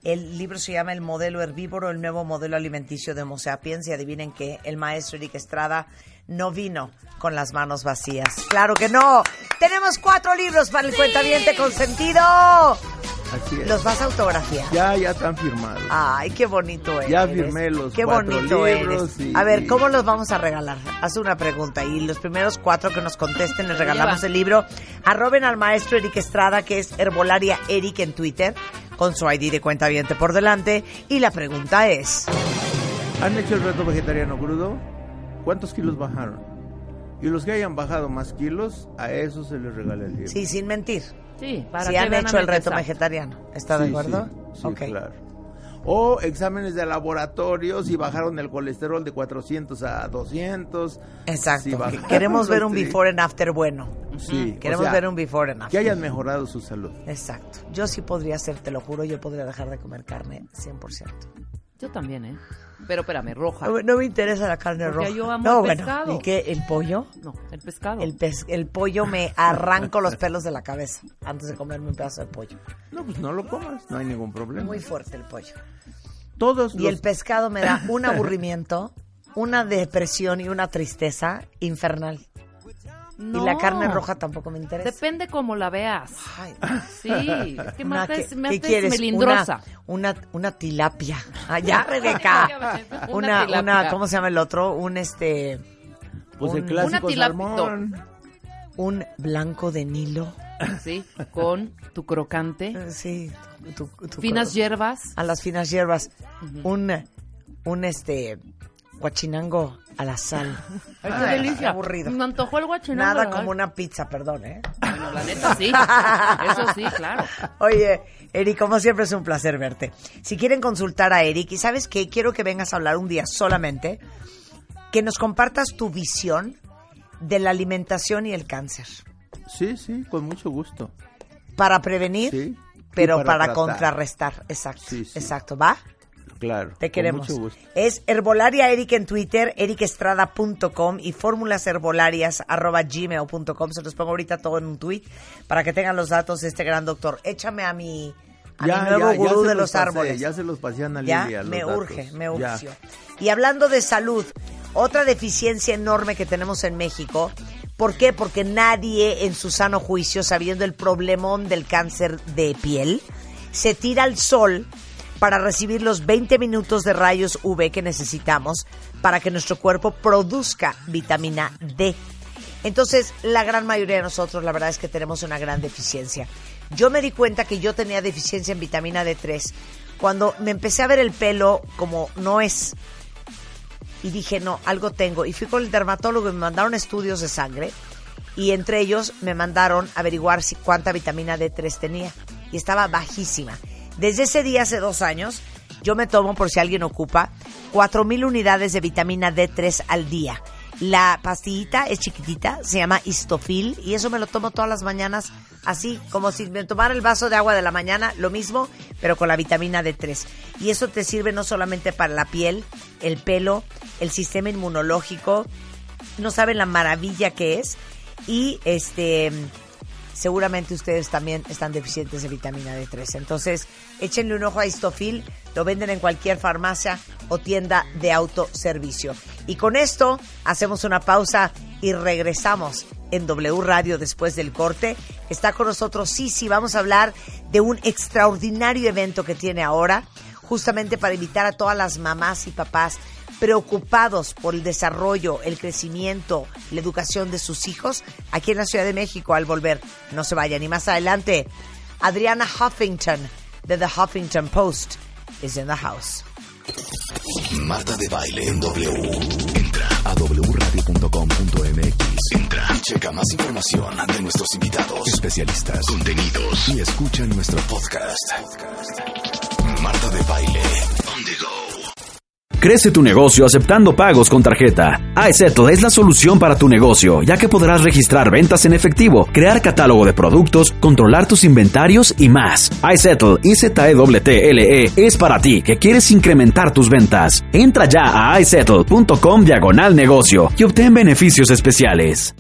el libro se llama El modelo herbívoro, el nuevo modelo alimenticio de Homo sapiens. Y adivinen que el maestro Eric Estrada no vino con las manos vacías. ¡Claro que no! Tenemos cuatro libros para el cuentaviente consentido. Así es. Los vas a autografiar. Ya, ya están firmados. Ay, qué bonito eres. Ya firmé los Qué cuatro bonito libros eres. y- A ver, ¿cómo los vamos a regalar? Haz una pregunta y los primeros cuatro que nos contesten les regalamos el libro. Arroben al maestro Eric Estrada, que es Herbolaria Eric en Twitter, con su ID de cuenta por delante. Y la pregunta es, ¿Han hecho el reto vegetariano crudo? ¿Cuántos kilos bajaron? Y los que hayan bajado más kilos, a esos se les regala el libro. sí, sin mentir, Sí, para si que han hecho el reto Mendoza. vegetariano. ¿Está de Sí, acuerdo? Sí, sí, Ok. claro. O exámenes de laboratorios y bajaron el colesterol de 400 a 200. Exacto. Sí, bajaron, Queremos ver un before and after bueno. Sí, o Queremos sea, ver un before and after. Que hayan mejorado su salud. Exacto. Yo sí podría hacer, te lo juro, yo podría dejar de comer carne 100%. Yo también, ¿eh? Pero espérame, roja. No, no me interesa la carne Porque roja. yo amo no, el bueno, pescado. ¿y qué? ¿El pollo? No, el pescado. El, pes- el pollo me arranco los pelos de la cabeza antes de comerme un pedazo de pollo. No, pues no lo comas, no hay ningún problema. Muy fuerte el pollo. Todos Y los- el pescado me da un *laughs* aburrimiento, una depresión y una tristeza infernal. No. Y la carne roja tampoco me interesa. Depende cómo la veas. Ay, Sí, es que ¿qué quieres? melindrosa. *laughs* Una, una, una tilapia. Allá, Rebeca. Una Una, ¿cómo se llama el otro? Un este, pues el un- clásico una salmón. un blanco de Nilo. Sí, con tu crocante, Eh, Sí, tu- tu- finas hierbas. a las finas hierbas. Un, un este, guachinango a la sal. *laughs* Ay, qué delicia. aburrido. Me antojó el guachinango. Nada ¿verdad? como una pizza, perdón, ¿eh? Bueno, la neta sí. *laughs* Eso sí, claro. Oye, Eric, como siempre es un placer verte. Si quieren consultar a Eric, y sabes qué, quiero que vengas a hablar un día solamente, que nos compartas tu visión de la alimentación y el cáncer. Sí, sí, con mucho gusto. Para prevenir, Sí. pero para, contrarrestar. Exacto. Sí, sí. Exacto. ¿Va? Claro. Te con queremos. mucho gusto. Es Herbolaria Eric en Twitter, ericestrada.com y gmail.com. Se los pongo ahorita todo en un tweet para que tengan los datos de este gran doctor. Échame a mi, a mi nuevo gurú de los los pasé, árboles. Ya se los pasé a Ana Ya, Lilia, los me datos. urge, me urge. Y hablando de salud, otra deficiencia enorme que tenemos en México. ¿Por qué? Porque nadie en su sano juicio, sabiendo el problemón del cáncer de piel, se tira al sol para recibir los 20 minutos de rayos UV que necesitamos para que nuestro cuerpo produzca vitamina D. Entonces, la gran mayoría de nosotros, la verdad es que tenemos una gran deficiencia. Yo me di cuenta que yo tenía deficiencia en vitamina D3 cuando me empecé a ver el pelo como no es. Y dije, no, algo tengo. Y fui con el dermatólogo y me mandaron estudios de sangre. Y entre ellos me mandaron averiguar si cuánta vitamina D3 tenía. Y estaba bajísima. Desde ese día, hace dos años, yo me tomo, por si alguien ocupa, 4.000 unidades de vitamina D3 al día. La pastillita es chiquitita, se llama Histofil, y eso me lo tomo todas las mañanas, así como si me tomara el vaso de agua de la mañana, lo mismo, pero con la vitamina D3. Y eso te sirve no solamente para la piel, el pelo, el sistema inmunológico, no saben la maravilla que es, y este seguramente ustedes también están deficientes de vitamina D3. Entonces, échenle un ojo a Histofil, lo venden en cualquier farmacia o tienda de autoservicio. Y con esto hacemos una pausa y regresamos en W Radio después del corte. Está con nosotros Sisi, vamos a hablar de un extraordinario evento que tiene ahora, justamente para invitar a todas las mamás y papás preocupados por el desarrollo, el crecimiento, la educación de sus hijos aquí en la Ciudad de México al volver. No se vayan. Y más adelante, Adriana Huffington de The Huffington Post is in the house. Marta de baile en W. Entra a wradio.com.mx. Entra y checa más información de nuestros invitados, especialistas, contenidos y escucha nuestro podcast. Marta de baile on the go. Crece tu negocio aceptando pagos con tarjeta. iSettle es la solución para tu negocio, ya que podrás registrar ventas en efectivo, crear catálogo de productos, controlar tus inventarios y más. iSettle, IZEWTLE, E, es para ti que quieres incrementar tus ventas. Entra ya a iSettle.com diagonal negocio y obtén beneficios especiales.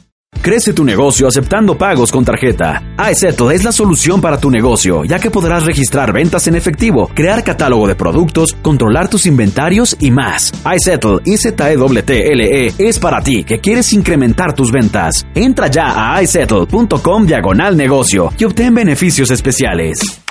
Crece tu negocio aceptando pagos con tarjeta. iSettle es la solución para tu negocio, ya que podrás registrar ventas en efectivo, crear catálogo de productos, controlar tus inventarios y más. iSettle, IZEWTLE, E, es para ti que quieres incrementar tus ventas. Entra ya a iSettle.com diagonal negocio y obtén beneficios especiales.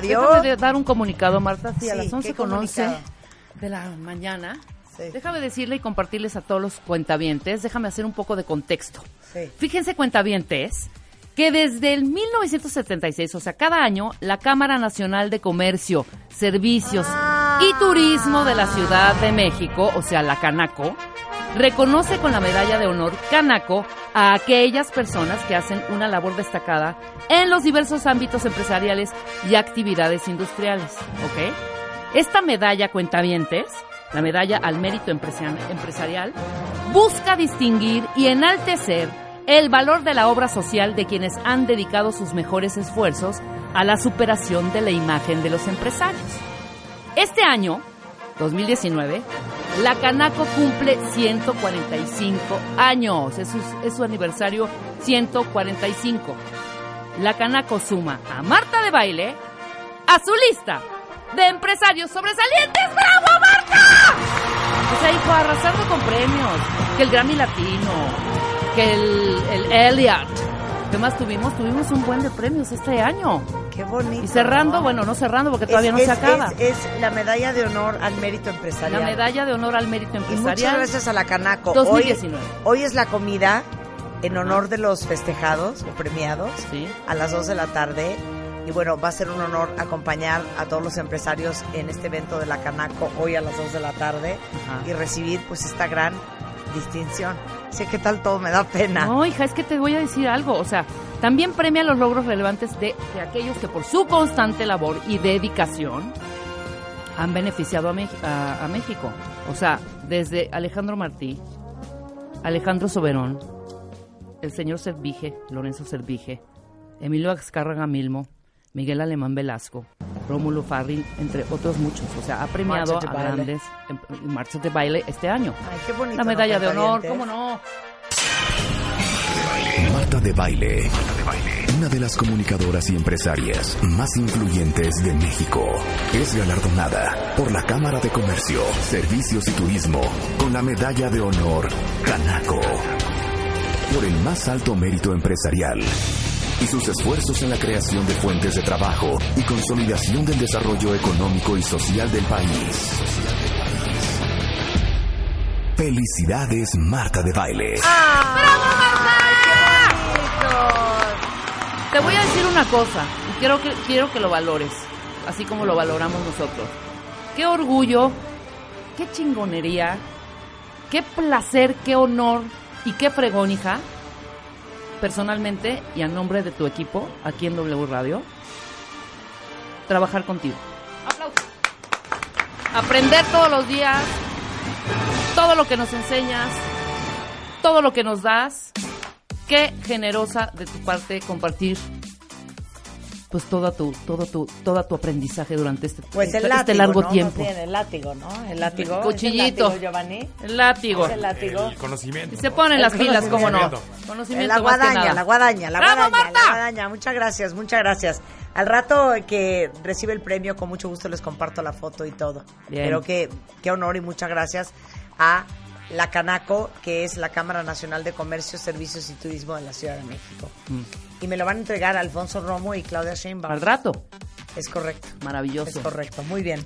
Radio. Déjame dar un comunicado, Marta. Sí, a las 11 ¿qué con 11 comunicado? de la mañana. Sí. Déjame decirle y compartirles a todos los cuentavientes, déjame hacer un poco de contexto. Sí. Fíjense, cuentavientes, que desde el 1976, o sea, cada año, la Cámara Nacional de Comercio, Servicios y Turismo de la Ciudad de México, o sea, la Canaco, reconoce con la medalla de honor Canaco a aquellas personas que hacen una labor destacada en los diversos ámbitos empresariales y actividades industriales, ¿ok? Esta medalla, cuentavientes, la medalla al mérito empresa- empresarial, busca distinguir y enaltecer el valor de la obra social de quienes han dedicado sus mejores esfuerzos a la superación de la imagen de los empresarios. Este año, 2019, la Canaco cumple 145 años. Es su, es su aniversario 145. La Canaco suma a Marta de Baile a su lista de empresarios sobresalientes. ¡Bravo, Marta! O sea, hijo, arrasando con premios. Que el Grammy Latino, que el, el Elliot. ¿Qué más tuvimos? Tuvimos un buen de premios este año. Qué bonito. Y cerrando, ¿no? bueno, no cerrando porque Es- todavía no es- se acaba. Es, es la medalla de honor al mérito empresarial. la medalla de honor al mérito Y muchas empresarial. gracias a la Canaco. 2019. Hoy, hoy es la comida en honor de los festejados o premiados Sí. a las 2 de la tarde. Y bueno, va a ser un honor acompañar a todos los empresarios en este evento de la Canaco hoy a las 2 de la tarde Ajá. y recibir pues esta gran distinción. Sé que tal todo me da pena. No, hija, es que te voy a decir algo. O sea, también premia los logros relevantes de, aquellos que por su constante labor y dedicación han beneficiado a México. O sea, desde Alejandro Martí, Alejandro Soberón, el señor Servige, Lorenzo Servige, Emilio Azcárraga Milmo, Miguel Alemán Velasco, Rómulo Farrin, entre otros muchos. O sea, ha premiado de a baile. grandes em- marchas de baile este año. Ay, qué bonito. La medalla ¿no, de honor? ¿cómo no? Marta de Baile. Una de las comunicadoras y empresarias más influyentes de México. Es galardonada por la Cámara de Comercio, Servicios y Turismo con la medalla de honor Canaco. Por el más alto mérito empresarial y sus esfuerzos en la creación de fuentes de trabajo y consolidación del desarrollo económico y social del país. Felicidades Marta de Baile. Te voy a decir una cosa, y quiero que, quiero que lo valores, así como lo valoramos nosotros. Qué orgullo, qué chingonería, qué placer, qué honor y qué fregón, hija, personalmente y a nombre de tu equipo aquí en W Radio, trabajar contigo. Aplausos. Aprender todos los días, todo lo que nos enseñas, todo lo que nos das. Qué generosa de tu parte compartir pues toda tu, todo tu, todo tu aprendizaje durante este, Pues el este látigo, largo ¿no? tiempo. Más bien, el látigo, ¿no? El látigo. El ¿Es cuchillito. látigo, Giovanni? El látigo. ¿Es el látigo? El conocimiento. Y se ponen las El pilas, cómo no. conocimiento. Conocimiento La guadaña, la guadaña, la ¡Bravo, guadaña, Marta! la guadaña. Muchas gracias, muchas gracias. Al rato que recibe el premio, con mucho gusto les comparto la foto y todo. Bien. Pero qué, qué honor y muchas gracias a la Canaco, que es la Cámara Nacional de Comercio, Servicios y Turismo de la Ciudad de México. Y me lo van a entregar Alfonso Romo y Claudia Sheinbaum. Mm. Al rato. Es correcto. Maravilloso. Es correcto, muy bien.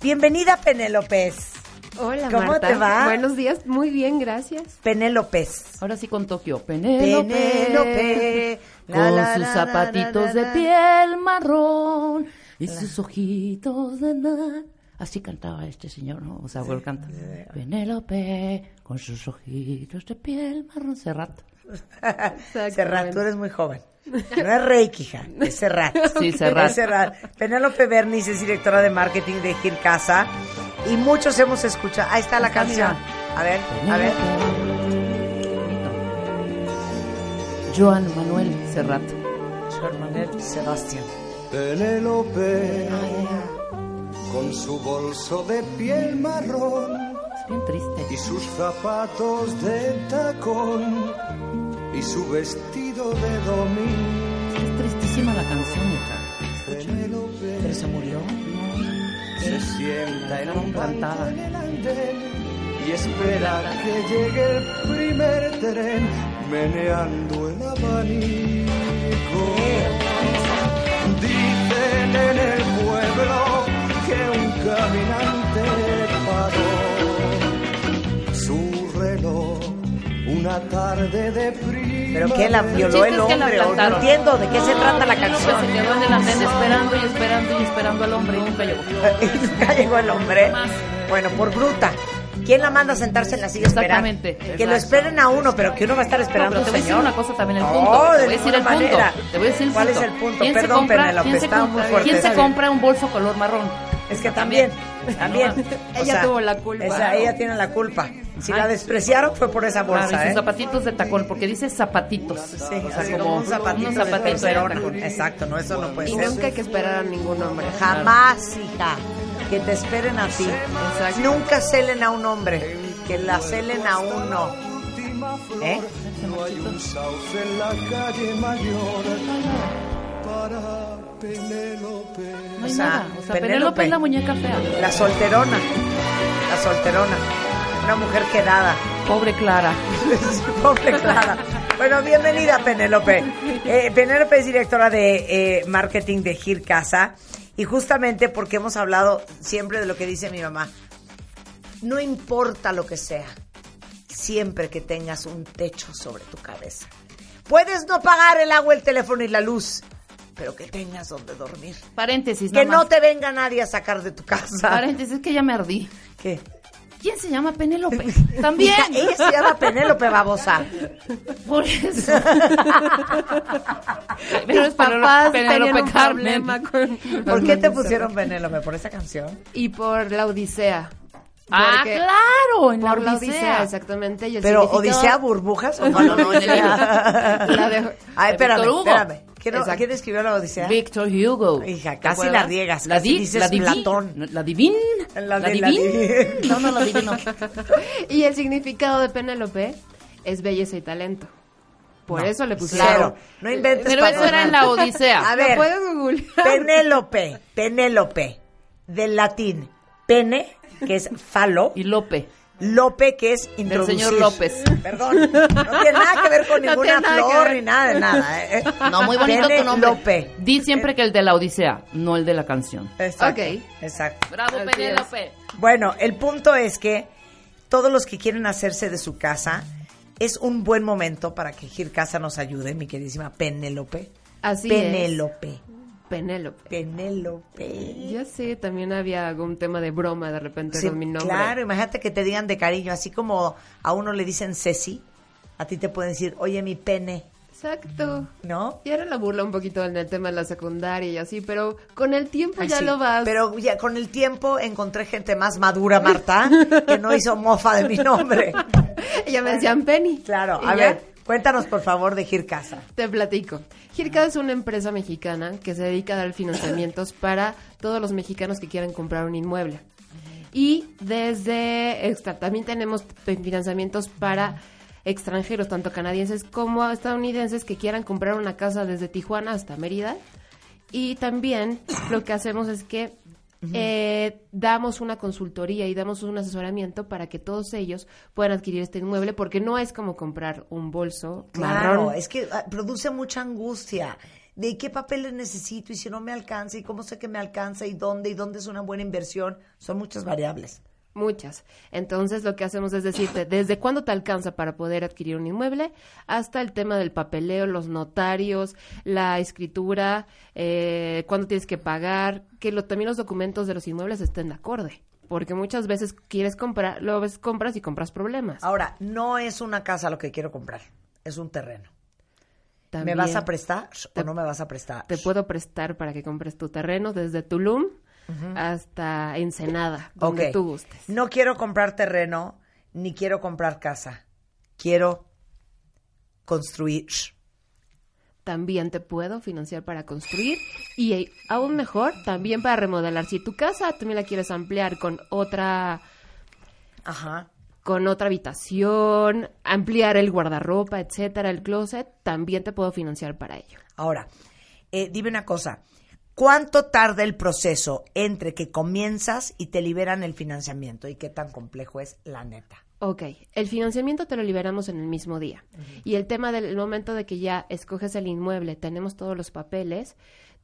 Bienvenida, Penélopez. Hola, ¿Cómo Marta. te va? Buenos días, muy bien, gracias. Penélopez. Ahora sí con Tokio. Penélope. Penélope. Con La, sus la, zapatitos la, la, de piel marrón y sus ojitos de nada. Así cantaba este señor, ¿no? O sea, él canta. Penélope, con sus ojitos de piel marrón. Serrat. *laughs* Serrat, tú eres muy joven. No es Reiki, hija, es Serrat. Sí, Serrat. Penélope Bernis es directora de marketing de Gil Casa y muchos hemos escuchado. Ahí está la Está, canción. A ver, a ver. Joan Manuel Serrat. Joan Manuel Sebastián. Penélope, con su bolso de piel marrón bien triste. y sus zapatos de tacón y su vestido de domingo. Es tristísima la canción, hija. Pero se murió. se sienta en un plantada. y espera que llegue el primer tren meneando el abanico. Dicen en el pueblo que un caminante paró su reloj una tarde de frío. Pero que la violó el chiste es que la hombre. o No entiendo de qué se trata la Se canción. quedó en el andén esperando y esperando y esperando al hombre y nunca llegó. Y *laughs* nunca llegó el hombre. Bueno, por bruta. ¿Quién la manda a sentarse en la silla a esperar? Exactamente. Que lo esperen a uno, pero que uno va a estar No, esperando pero te voy a decir una cosa también, el No, punto. te de voy a decir el manera. punto. Te voy a decir el ¿Cuál punto. es el punto? ¿Quién se Perdón, compra, Penélope, ¿quién se compra, muy fuerte. ¿quién se compra un bolso color marrón? Es que también, también. O Ella sea, tuvo la culpa. esa- ella tiene la culpa. Si la despreciaron fue por esa Claro, bolsa, y sus ¿eh? zapatitos de tacón, porque dice zapatitos. Sí, o sea, así como como un zapatito unos zapatitos de tacón. tacón. Exacto, no, eso no puede Y ser. nunca hay que esperar a ningún hombre. Jamás, hija, que te esperen a ti. Exacto. Nunca celen a un hombre, que la celen a uno. ¿Eh? No hay un sauce en la calle mayor para Penélope. No hay O sea, nada. O sea, Penélope. Penélope es la muñeca fea. La solterona. La solterona. Una mujer quedada. Pobre Clara. *laughs* Pobre Clara. Bueno, bienvenida Penélope. Eh, Penélope es directora de eh, marketing de Gir Casa y justamente porque hemos hablado siempre de lo que dice mi mamá. No importa lo que sea, siempre que tengas un techo sobre tu cabeza. Puedes no pagar el agua, el teléfono y la luz, pero que tengas donde dormir. Paréntesis, Que no más. te venga nadie a sacar de tu casa. Paréntesis, es que ya me ardí. ¿Qué? ¿Quién se llama Penélope? *laughs* También. *laughs* Ella se llama Penélope Babosa. Por eso. *laughs* Pero Los papás Penélope Carmen. con... ¿Por qué te pusieron Penélope? ¿Por esa canción? Y por la Odisea. Ah, claro, en la por la Odisea. Odisea, exactamente. y el ¿Pero significado- Odisea burbujas o No, no, no, en el libro. La de- Ay, espérame, Víctor Hugo. espérame. ¿Quién. ¿Quién escribió la Odisea? Victor Hugo. Hija, ¿Te casi la riegas, La, casi di- dices la divin. Platón. La divin. La La, de- la divin. divin. No, no, la divin no. *laughs* Y el significado de Penélope es belleza y talento. Por No, eso le pusieron. Cero. No inventes Pero eso era en la. Odisea. A Lo ver, puedes googlear. Penélope, Penélope, del latín, pene, que es falo, Y Lope. Lope, que es introducir. señor López. Perdón, no tiene nada que ver con *laughs* No ninguna flor ni nada de nada. ¿eh? *laughs* No, muy bonito tu nombre. Lope. Di siempre que el de la Odisea, no el de la canción. Exacto. Ok. Exacto. Bravo, Penélope. Bueno, el punto es que todos los que quieren hacerse de su casa, es un buen momento para que Gir Casa nos ayude, mi queridísima Penélope. Así Penélope. es. Penélope. Penélope. Ya sé, también había algún tema de broma de repente Sí, con mi nombre. claro, imagínate que te digan de cariño, así como a uno le dicen Ceci, a ti te pueden decir, oye, mi pene, Exacto. ¿no? Y era la burla un poquito en el tema de la secundaria y así, pero con el tiempo Ay, ya sí, lo vas. Pero ya con el tiempo encontré gente más madura, Marta, que no hizo mofa de mi nombre. *laughs* ya me decían Penny. Claro, a ya ver, cuéntanos por favor de Gir Casa. Te platico. Girca es una empresa mexicana que se dedica a dar financiamientos *coughs* para todos los mexicanos que quieran comprar un inmueble. Y desde extra- también tenemos financiamientos para extranjeros, tanto canadienses como estadounidenses que quieran comprar una casa desde Tijuana hasta Mérida. Y también lo que hacemos es que eh, damos una consultoría y damos un asesoramiento para que todos ellos puedan adquirir este inmueble, porque no es como comprar un bolso Claro, marrón. es que ah, produce mucha angustia. ¿De qué papeles necesito y si no me alcanza y cómo sé que me alcanza y dónde y dónde es una buena inversión? Son muchas variables. Muchas. Entonces lo que hacemos es decirte *laughs* desde cuándo te alcanza para poder adquirir un inmueble hasta el tema del papeleo, los notarios, la escritura, eh, cuándo tienes que pagar, que lo, también los documentos de los inmuebles estén de acorde. Porque muchas veces quieres comprar, luego ves compras y compras problemas. Ahora, no es una casa lo que quiero comprar, es un terreno. También ¿Me vas a prestar te- o no me vas a prestar? Te puedo prestar para que compres tu terreno desde Tulum hasta Ensenada, donde tú gustes. No quiero comprar terreno ni quiero comprar casa. Quiero construir. también te puedo financiar para construir y eh, aún mejor, también para remodelar. Si tu casa también la quieres ampliar con otra Ajá. con otra habitación, ampliar el guardarropa, etcétera, el closet, también te puedo financiar para ello. Ahora, eh, dime una cosa. ¿Cuánto tarda el proceso entre que comienzas y te liberan el financiamiento? ¿Y qué tan complejo es la neta? Ok, el financiamiento te lo liberamos en el mismo día. Y el tema del el momento de que ya escoges el inmueble, tenemos todos los papeles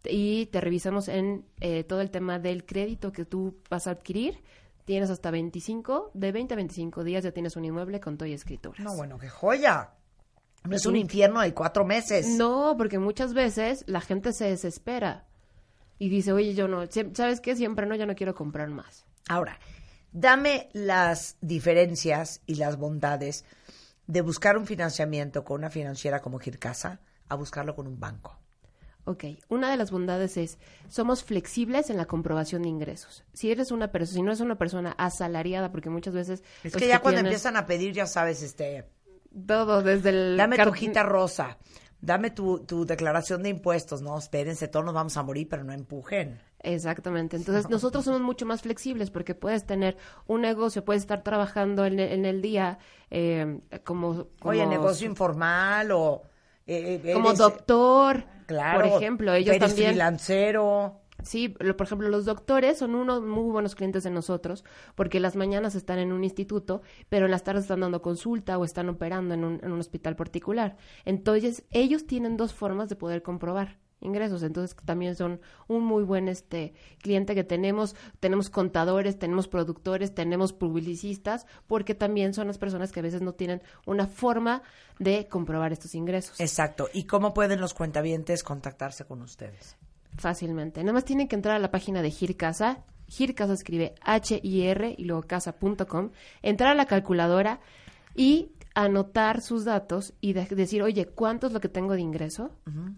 y te revisamos en eh, todo el tema del crédito que tú vas a adquirir. Tienes hasta 25, de 20 a 25 días ya tienes un inmueble con todo y escrituras. No, bueno, qué joya. No es un infierno de cuatro meses. No, porque muchas veces la gente se desespera y dice, oye, yo no, ¿sabes qué? Siempre no, yo no quiero comprar más. Ahora, dame las diferencias y las bondades de buscar un financiamiento con una financiera como Gircasa a buscarlo con un banco. Ok, una de las bondades es, somos flexibles en la comprobación de ingresos. Si eres una persona, si no eres una persona asalariada, porque muchas veces... Es que ya cuando empiezan a pedir, ya sabes, este, Todo, desde el... dame tu hojita rosa, dame tu, tu declaración de impuestos. No, espérense, todos nos vamos a morir, pero no empujen. Exactamente. *laughs* Entonces, nosotros somos mucho más flexibles porque puedes tener un negocio, puedes estar trabajando en, el- en el día eh, como, como... Oye, negocio informal o... eh, eh, Como doctor, Claro. por ejemplo. Ellos eres también... freelancero. Sí, por ejemplo, los doctores son unos muy buenos clientes de nosotros porque las mañanas están en un instituto, pero en las tardes están dando consulta o están operando en un, en un hospital particular. Entonces, ellos tienen dos formas de poder comprobar ingresos. Entonces, también son un muy buen este cliente que tenemos. Tenemos contadores, tenemos productores, tenemos publicistas, porque también son las personas que a veces no tienen una forma de comprobar estos ingresos. Exacto. ¿Y cómo pueden los cuentavientes contactarse con ustedes? Fácilmente. Nada más tienen que entrar a la página de Gircasa. Gircasa escribe H-I-R y luego casa.com. Entrar a la calculadora y anotar sus datos y de- decir, oye, ¿cuánto es lo que tengo de ingreso?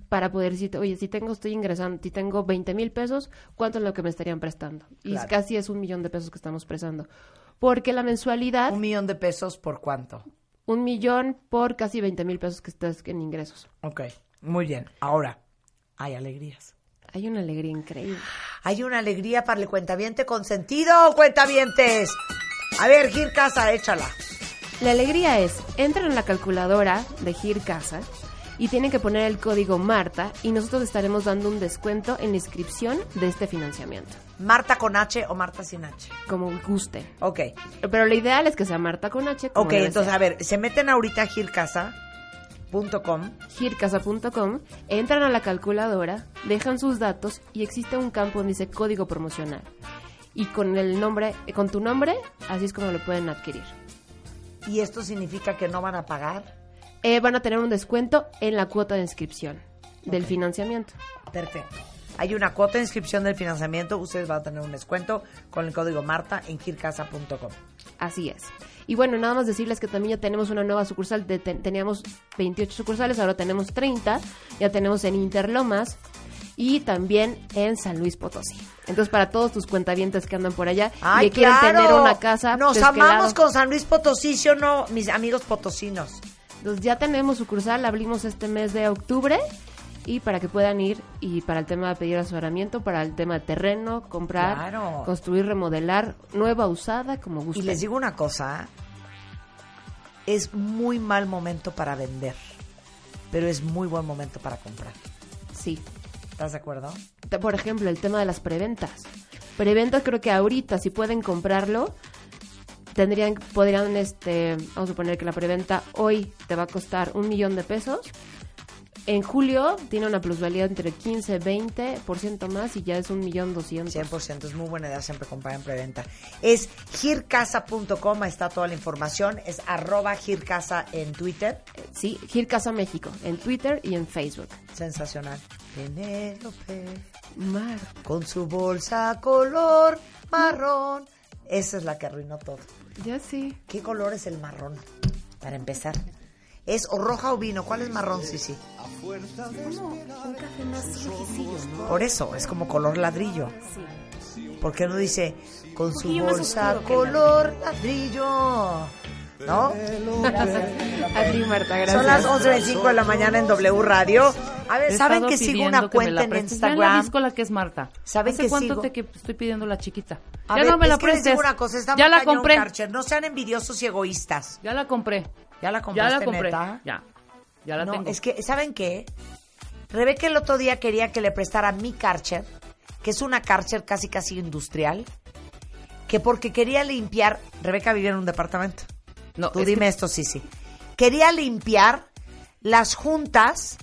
Para poder decir, oye, si tengo, estoy ingresando, si tengo 20 mil pesos, ¿cuánto es lo que me estarían prestando? Y casi es un millón de pesos que estamos prestando. Porque la mensualidad, ¿Un millón de pesos por cuánto? un millón por casi 20 mil pesos que estás en ingresos. Ok, muy bien. Ahora, hay alegrías. Hay una alegría increíble. Hay una alegría para el cuentaviente consentido, cuentavientes. A ver, Gir Casa, échala. La alegría es, entran a la calculadora de Gir Casa y tienen que poner el código Marta y nosotros estaremos dando un descuento en la inscripción de este financiamiento, ¿Marta con H o Marta sin H? como guste. Ok, Pero lo ideal es que sea Marta con H. como ok, entonces, ser. a ver, se meten ahorita a gircasa.com. gircasa.com, entran a la calculadora, dejan sus datos y existe un campo donde dice código promocional. Y con el nombre, con tu nombre, así es como lo pueden adquirir. Y esto significa que no van a pagar. Eh, van a tener un descuento en la cuota de inscripción del financiamiento. Perfecto. Hay una cuota de inscripción del financiamiento. Ustedes van a tener un descuento con el código Marta en gircasa.com. Así es. Y bueno, nada más decirles que también ya tenemos una nueva sucursal. De- ten- teníamos 28 sucursales, ahora tenemos 30. Ya tenemos en Interlomas y también en San Luis Potosí. Entonces, para todos tus cuentavientes que andan por allá ¡Ay, y que quieren claro! tener una casa. Nos amamos con San Luis Potosí, ¿sí o no, mis amigos potosinos? Entonces, ya tenemos sucursal, abrimos este mes de octubre. Y para que puedan ir y para el tema de pedir asesoramiento, para el tema de terreno, comprar, Claro. construir, remodelar, nueva, usada, como gusten. Y les digo una cosa, es muy mal momento para vender, pero es muy buen momento para comprar. Sí. ¿Estás de acuerdo? Por ejemplo, el tema de las preventas. Preventas creo que ahorita, si pueden comprarlo, tendrían, podrían, este, vamos a suponer que la preventa hoy te va a costar un millón de pesos. En julio tiene una plusvalía entre 15 y 20% más y ya es un millón doscientos. 100%, es muy buena idea siempre comprar en preventa. Es gircasa.com, ahí está toda la información, es arroba gircasa en Twitter. Sí, Gircasa México, en Twitter y en Facebook. Sensacional. Penélope, Mar. con su bolsa color marrón. Esa es la que arruinó todo. Ya sí. ¿Qué color es el marrón? Para empezar. ¿Es o roja o vino? ¿Cuál es marrón, sí, sí? Un café más rojicillo, ¿no? Por eso, es como color ladrillo. ¿Por qué no dice con su bolsa color ladrillo? ¿No? A ti, Marta, gracias. Son las 11.25 de la mañana en W Radio. A ver, ¿saben que sigo una cuenta en prestes. Ya la Instagram? disco la que es Marta. ¿Saben ¿Hace que cuánto sigo? te que estoy pidiendo la chiquita? A ya ver, no me la prestes. cosa, ya la compré. Karcher. No sean envidiosos y egoístas. Ya la compré. ¿Ya la Ya compraste, la compré. neta? Ya. Ya la no, tengo. es que, ¿saben qué? Rebeca el otro día quería que le prestara mi Karcher, que es una Karcher casi casi industrial, que porque quería limpiar, Rebeca vivía en un departamento. No, Tú es dime que- esto, sí, sí. Quería limpiar las juntas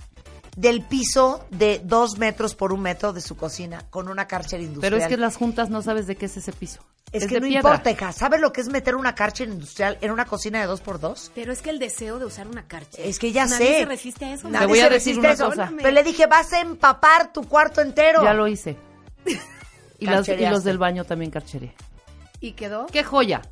del piso de dos metros por un metro de su cocina con una Karcher industrial. Pero es que las juntas no sabes de qué es ese piso. Es que de no piedra. importa, hija. ¿Sabes lo que es meter una Karcher industrial en una cocina de dos por dos? Pero es que el deseo de usar una carcha. Es que ya Nadie sé. se resiste a eso. Nadie Te voy a se decir resiste una a eso. cosa. Pero le dije, vas a empapar tu cuarto entero. Ya lo hice. *laughs* Y, las, y Carchereaste. los del baño también carcheré. ¿Y quedó? ¡Qué joya!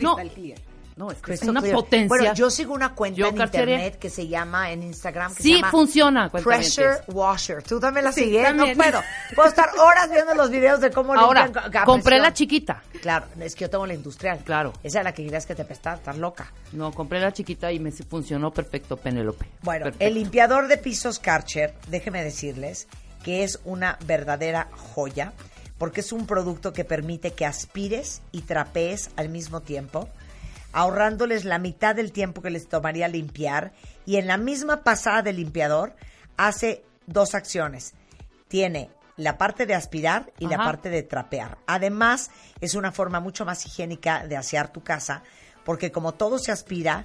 No, Crystal clear. No, es que es una clear. potencia. Bueno, yo sigo una cuenta Yo en internet que se llama, en Instagram, que se Sí llama funciona. Pressure Washer. ¿Tú también la Sí, sigues? también. No puedo. Puedo estar horas viendo los videos de cómo Ahora, limpian compré la chiquita. Claro, es que yo tengo la industrial. Claro. Esa es la que querías que te prestara, estás loca. No, compré la chiquita y me funcionó perfecto, Penélope. Bueno, Perfecto. el limpiador de pisos Karcher, déjeme decirles que es una verdadera joya, porque es un producto que permite que aspires y trapees al mismo tiempo, ahorrándoles la mitad del tiempo que les tomaría limpiar, y en la misma pasada del limpiador hace dos acciones. Tiene la parte de aspirar y la parte de trapear. Además, es una forma mucho más higiénica de asear tu casa, porque como todo se aspira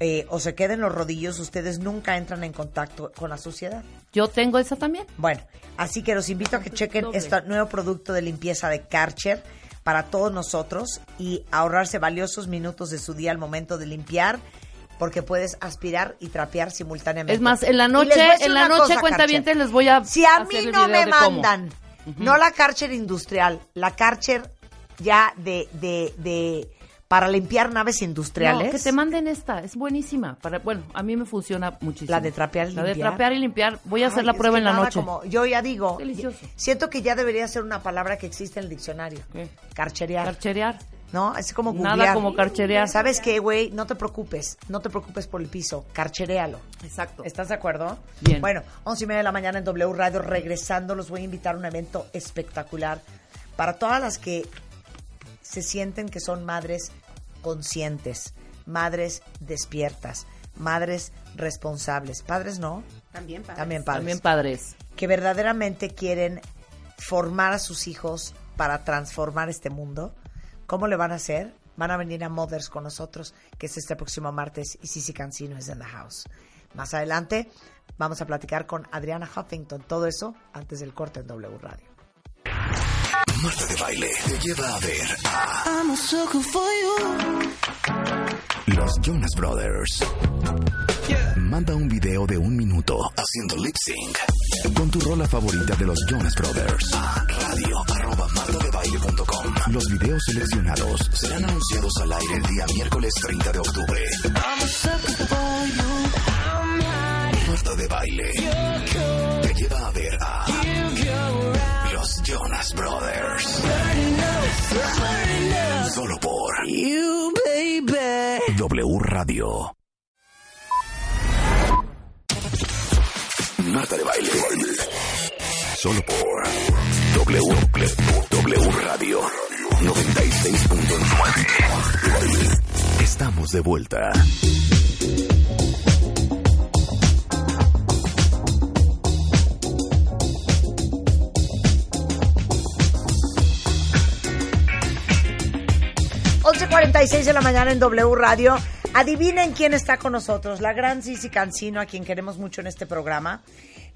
eh, o se queda en los rodillos, ustedes nunca entran en contacto con la suciedad. Yo tengo esa también. Bueno, así que los invito a que chequen este nuevo producto de limpieza de Karcher para todos nosotros y ahorrarse valiosos minutos de su día al momento de limpiar, porque puedes aspirar y trapear simultáneamente. Es más, en la noche, en la noche, cosa, cuenta Karcher. les voy a Si a hacer mí no me mandan, no la Karcher industrial, la Karcher ya de, de, de para limpiar naves industriales. No, que te manden esta, es buenísima. Para, bueno, a mí me funciona muchísimo. La de trapear y La de limpiar. trapear y limpiar. Voy a hacer la prueba en la nada noche. como- yo ya digo, Delicioso. siento que ya debería ser una palabra que existe en el diccionario. Carcherear. Carcherear. ¿No? Es como Nada googlear. como carcherear. ¿Sabes qué, güey? No te preocupes. No te preocupes por el piso. Carcherealo. Exacto. ¿Estás de acuerdo? Bien. Bueno, once y media de la mañana en W Radio. Regresando, los voy a invitar a un evento espectacular para todas las que se sienten que son madres conscientes, madres despiertas, madres responsables. Padres no. También padres. También padres. También padres. Que verdaderamente quieren formar a sus hijos para transformar este mundo. ¿Cómo le van a hacer? Van a venir a Mothers con nosotros, que es este próximo martes, y Sisi Cancino es en the house. Más adelante vamos a platicar con Adriana Huffington. Todo eso antes del corte en W Radio. Marta de Baile te lleva a ver a I'm a sucker for you. los Jonas Brothers. Manda un video de un minuto haciendo lip sync con tu rola favorita de los Jonas Brothers a radio arroba martadebaile.com. Los videos seleccionados serán anunciados al aire el día miércoles 30 de octubre. I'm a sucker for you. Radio. Marta de Baile. Solo por W, w Radio 96.9. Estamos de vuelta. seis de la mañana en W Radio. Adivinen quién está con nosotros, la gran Cici Cancino, a quien queremos mucho en este programa.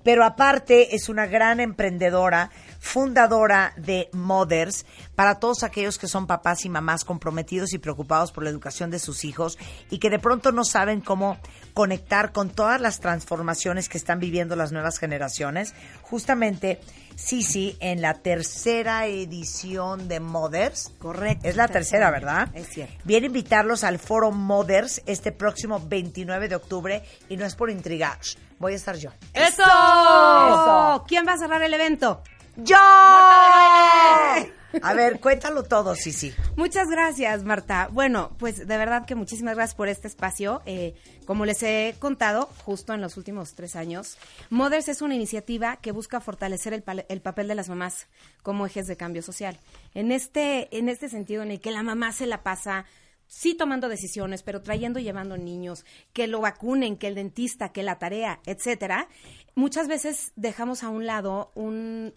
Pero aparte es una gran emprendedora, fundadora de Mothers, para todos aquellos que son papás y mamás comprometidos y preocupados por la educación de sus hijos y que de pronto no saben cómo conectar con todas las transformaciones que están viviendo las nuevas generaciones. Justamente, Cici, en la tercera edición de Mothers. Correcto. Es la tercera, ¿verdad? Es cierto. Viene a invitarlos al foro Mothers este próximo 29 de octubre y no es por intrigar. Voy a estar yo. ¡Eso! Eso. ¿Quién va a cerrar el evento? ¡Yo! A ver, cuéntalo todo, Sisi. Muchas gracias, Marta. Bueno, pues de verdad que muchísimas gracias por este espacio. Eh, como les he contado, justo en los últimos tres años, Mothers es una iniciativa que busca fortalecer el, el papel de las mamás como ejes de cambio social. En este, en este sentido en el que la mamá se la pasa sí tomando decisiones, pero trayendo y llevando niños, que lo vacunen, que el dentista, que la tarea, etcétera. Muchas veces dejamos a un lado un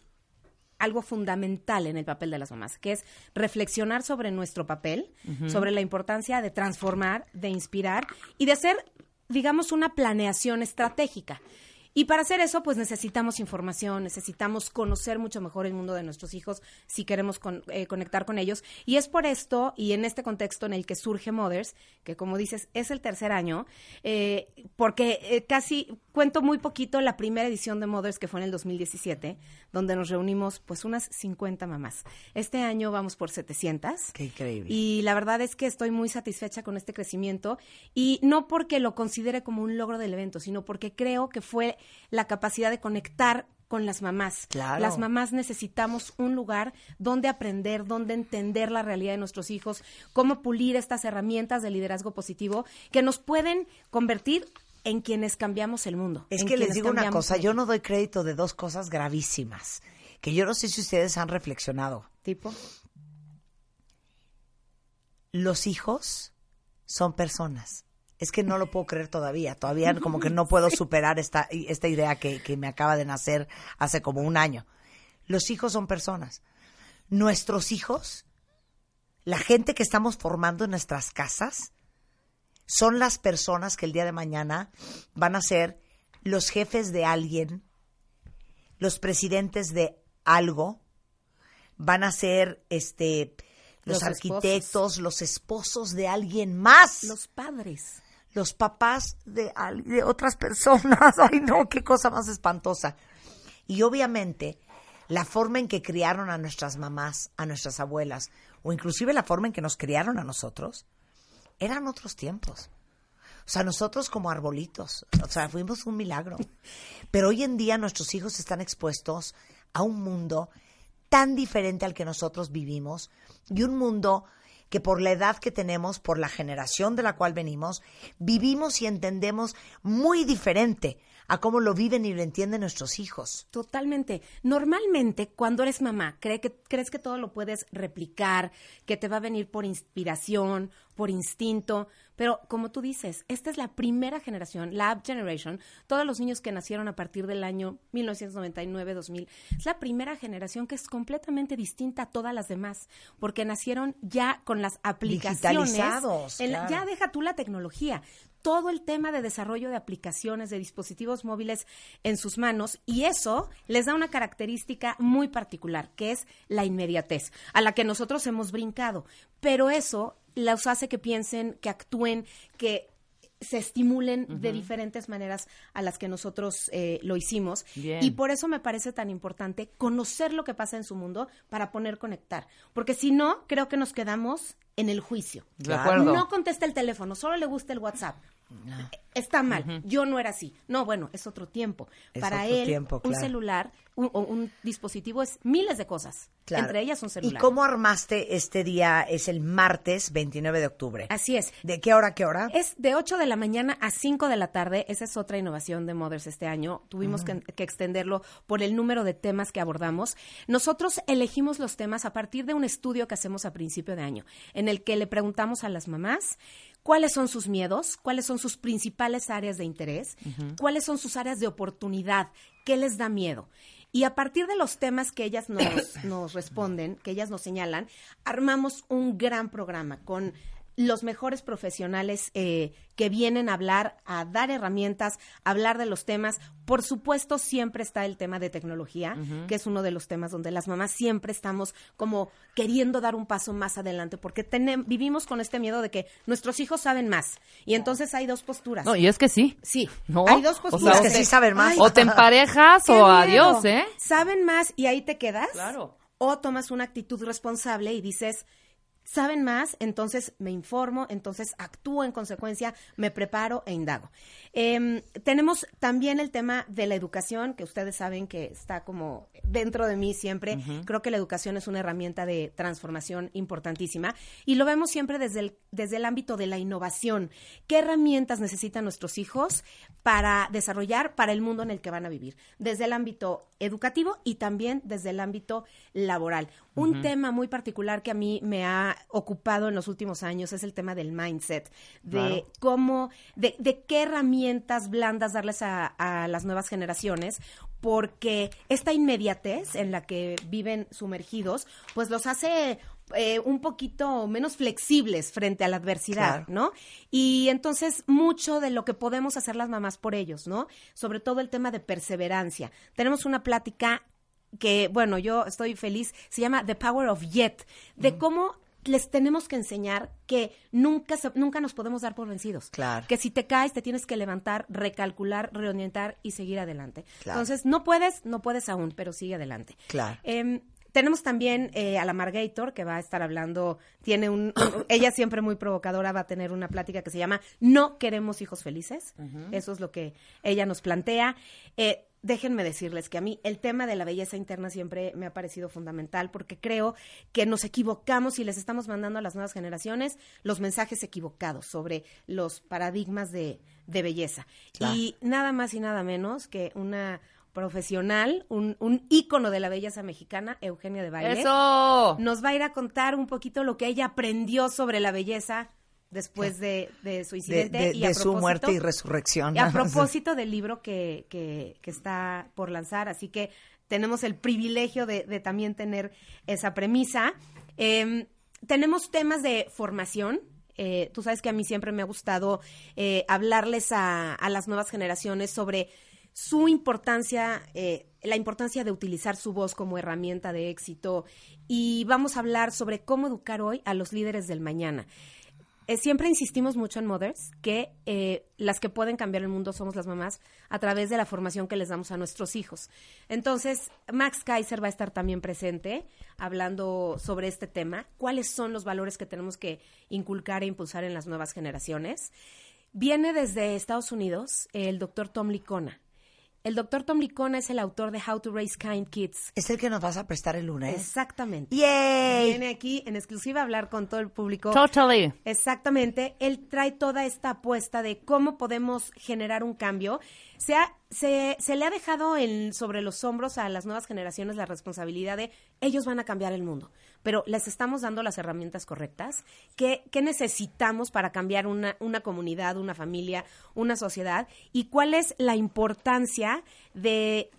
algo fundamental en el papel de las mamás, que es reflexionar sobre nuestro papel, sobre la importancia de transformar, de inspirar y de hacer, digamos, una planeación estratégica. Y para hacer eso, pues necesitamos información, necesitamos conocer mucho mejor el mundo de nuestros hijos si queremos con- eh, conectar con ellos. Y es por esto, y en este contexto en el que surge Mothers, que como dices, es el tercer año, eh, porque eh, casi cuento muy poquito la primera edición de Mothers, que fue en el 2017, donde nos reunimos pues unas 50 mamás. Este año vamos por 700. Qué increíble. Y la verdad es que estoy muy satisfecha con este crecimiento y no porque lo considere como un logro del evento, sino porque creo que fue la capacidad de conectar con las mamás. Claro. Las mamás necesitamos un lugar donde aprender, donde entender la realidad de nuestros hijos, cómo pulir estas herramientas de liderazgo positivo que nos pueden convertir en quienes cambiamos el mundo. Es que les digo una cosa, yo no doy crédito de dos cosas gravísimas, que yo no sé si ustedes han reflexionado. ¿Tipo? Los hijos son personas. Es que no lo puedo creer todavía, todavía *laughs* como que no puedo superar esta, esta idea que, que me acaba de nacer hace como un año. Los hijos son personas. Nuestros hijos, la gente que estamos formando en nuestras casas, son las personas que el día de mañana van a ser los jefes de alguien, los presidentes de algo, van a ser este los, Los arquitectos, los esposos de alguien más. Los padres. Los papás de, otras personas. *laughs* Ay, no, qué cosa más espantosa. Y obviamente, la forma en que criaron a nuestras mamás, a nuestras abuelas, o inclusive la forma en que nos criaron a nosotros, eran otros tiempos. O sea, nosotros como arbolitos, o sea, fuimos un milagro. Pero hoy en día nuestros hijos están expuestos a un mundo tan diferente al que nosotros vivimos y un mundo que por la edad que tenemos, por la generación de la cual venimos, vivimos y entendemos muy diferente a cómo lo viven y lo entienden nuestros hijos. Totalmente. Normalmente, cuando eres mamá, cree que, crees que todo lo puedes replicar, que te va a venir por inspiración, por instinto, pero como tú dices, esta es la primera generación, la Up Generation, todos los niños que nacieron a partir del año 1999-2000, es la primera generación que es completamente distinta a todas las demás, porque nacieron ya con las aplicaciones. Digitalizados, claro. ya deja tú la tecnología, todo el tema de desarrollo de aplicaciones, de dispositivos móviles en sus manos, y eso les da una característica muy particular, que es la inmediatez, a la que nosotros hemos brincado. Pero eso los hace que piensen, que actúen, que se estimulen de diferentes maneras a las que nosotros eh, lo hicimos. Bien. Y por eso me parece tan importante conocer lo que pasa en su mundo para poner conectar. Porque si no, creo que nos quedamos en el juicio. De acuerdo. No contesta el teléfono, solo le gusta el WhatsApp. Está mal, yo no era así. No, bueno, es otro tiempo. Es Para otro él, tiempo, un celular, un, o un dispositivo es miles de cosas. Claro. Entre ellas un celular. ¿Y cómo armaste este día? Es el martes 29 de octubre. Así es. ¿De qué hora a qué hora? Es de 8 de la mañana a 5 de la tarde. Esa es otra innovación de Mothers este año. Tuvimos que, que extenderlo por el número de temas que abordamos. Nosotros elegimos los temas a partir de un estudio que hacemos a principio de año, en el que le preguntamos a las mamás cuáles son sus miedos, cuáles son sus principales áreas de interés, cuáles son sus áreas de oportunidad, qué les da miedo. Y a partir de los temas que ellas nos, nos responden, que ellas nos señalan, armamos un gran programa con los mejores profesionales eh, que vienen a hablar, a dar herramientas, a hablar de los temas. Por supuesto, siempre está el tema de tecnología, que es uno de los temas donde las mamás siempre estamos como queriendo dar un paso más adelante, porque vivimos con este miedo de que nuestros hijos saben más. Y entonces hay dos posturas. No, y es que sí. Sí, ¿No? hay dos O posturas. sea, de, o te- "Ay, O te emparejas o miedo". adiós, ¿eh? Saben más y ahí te quedas. Claro. O tomas una actitud responsable y dices, saben más, entonces me informo, entonces actúo en consecuencia, me preparo e indago. Em, tenemos también el tema de la educación, que ustedes saben que está como dentro de mí siempre. Creo que la educación es una herramienta de transformación importantísima y lo vemos siempre desde el, desde el ámbito de la innovación. ¿Qué herramientas necesitan nuestros hijos para desarrollar para el mundo en el que van a vivir? Desde el ámbito educativo y también desde el ámbito laboral. Un tema muy particular que a mí me ha ocupado en los últimos años es el tema del mindset, de Claro. cómo, de, de qué herramientas blandas darles a, a las nuevas generaciones, porque esta inmediatez en la que viven sumergidos, pues los hace eh, un poquito menos flexibles frente a la adversidad, Claro. ¿no? Y entonces mucho de lo que podemos hacer las mamás por ellos, ¿no? Sobre todo el tema de perseverancia. Tenemos una plática que, bueno, yo estoy feliz, se llama The Power of Yet, de cómo les tenemos que enseñar que nunca, se- nunca nos podemos dar por vencidos. Claro. Que si te caes, te tienes que levantar, recalcular, reorientar y seguir adelante. Claro. Entonces, no puedes, no puedes aún, pero sigue adelante. Claro. Em, tenemos también eh, a la Margator, que va a estar hablando, tiene un, *coughs* ella siempre muy provocadora, va a tener una plática que se llama No queremos hijos felices. Eso es lo que ella nos plantea. Eh, déjenme decirles que a mí el tema de la belleza interna siempre me ha parecido fundamental porque creo que nos equivocamos y les estamos mandando a las nuevas generaciones los mensajes equivocados sobre los paradigmas de, de belleza. Claro. Y nada más y nada menos que una profesional, un, un ícono de la belleza mexicana, Eugenia de Baile. ¡Eso! Nos va a ir a contar un poquito lo que ella aprendió sobre la belleza después de, de su De, incidente. de- y a de su muerte y resurrección. y a *laughs* propósito del libro que, que, que está por lanzar, así que tenemos el privilegio de, de también tener esa premisa. Eh, tenemos temas de formación. Eh, tú sabes que a mí siempre me ha gustado eh, hablarles a, a las nuevas generaciones sobre su importancia, eh, la importancia de utilizar su voz como herramienta de éxito y vamos a hablar sobre cómo educar hoy a los líderes del mañana. Eh, siempre insistimos mucho en Mothers que eh, las que pueden cambiar el mundo somos las mamás a través de la formación que les damos a nuestros hijos. Entonces, Max Kaiser va a estar también presente hablando sobre este tema, cuáles son los valores que tenemos que inculcar e impulsar en las nuevas generaciones. Viene desde Estados Unidos el doctor Tom Licona. El doctor Tom Licona es el autor de How to Raise Kind Kids. Es el que nos vas a prestar el lunes. Exactamente. ¡Yay! Viene aquí en exclusiva a hablar con todo el público. Totally. Exactamente. Él trae toda esta apuesta de cómo podemos generar un cambio. Se, ha- se, se le ha dejado en, sobre los hombros a las nuevas generaciones la responsabilidad de ellos van a cambiar el mundo, pero les estamos dando las herramientas correctas. ¿Qué, qué necesitamos para cambiar una, una comunidad, una familia, una sociedad? ¿Y cuál es la importancia de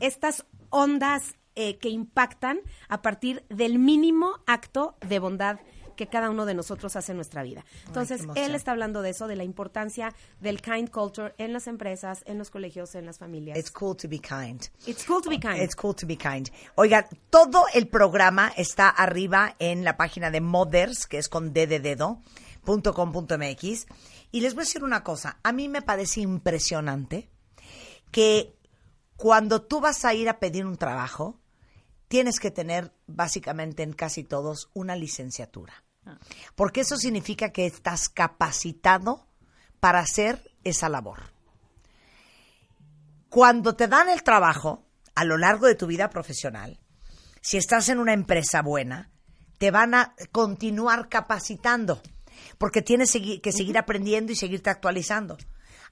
estas ondas eh, que impactan a partir del mínimo acto de bondad que cada uno de nosotros hace en nuestra vida. Entonces, él está hablando de eso, de la importancia del kind culture en las empresas, en los colegios, en las familias. It's cool to be kind. It's cool to be kind. It's cool to be kind. Oigan, todo el programa está arriba en la página de Mothers, que es con D de dedo, punto com punto MX. Y les voy a decir una cosa. A mí me parece impresionante que cuando tú vas a ir a pedir un trabajo, tienes que tener básicamente en casi todos una licenciatura. Porque eso significa que estás capacitado para hacer esa labor. Cuando te dan el trabajo a lo largo de tu vida profesional, si estás en una empresa buena, te van a continuar capacitando, porque tienes que seguir aprendiendo y seguirte actualizando.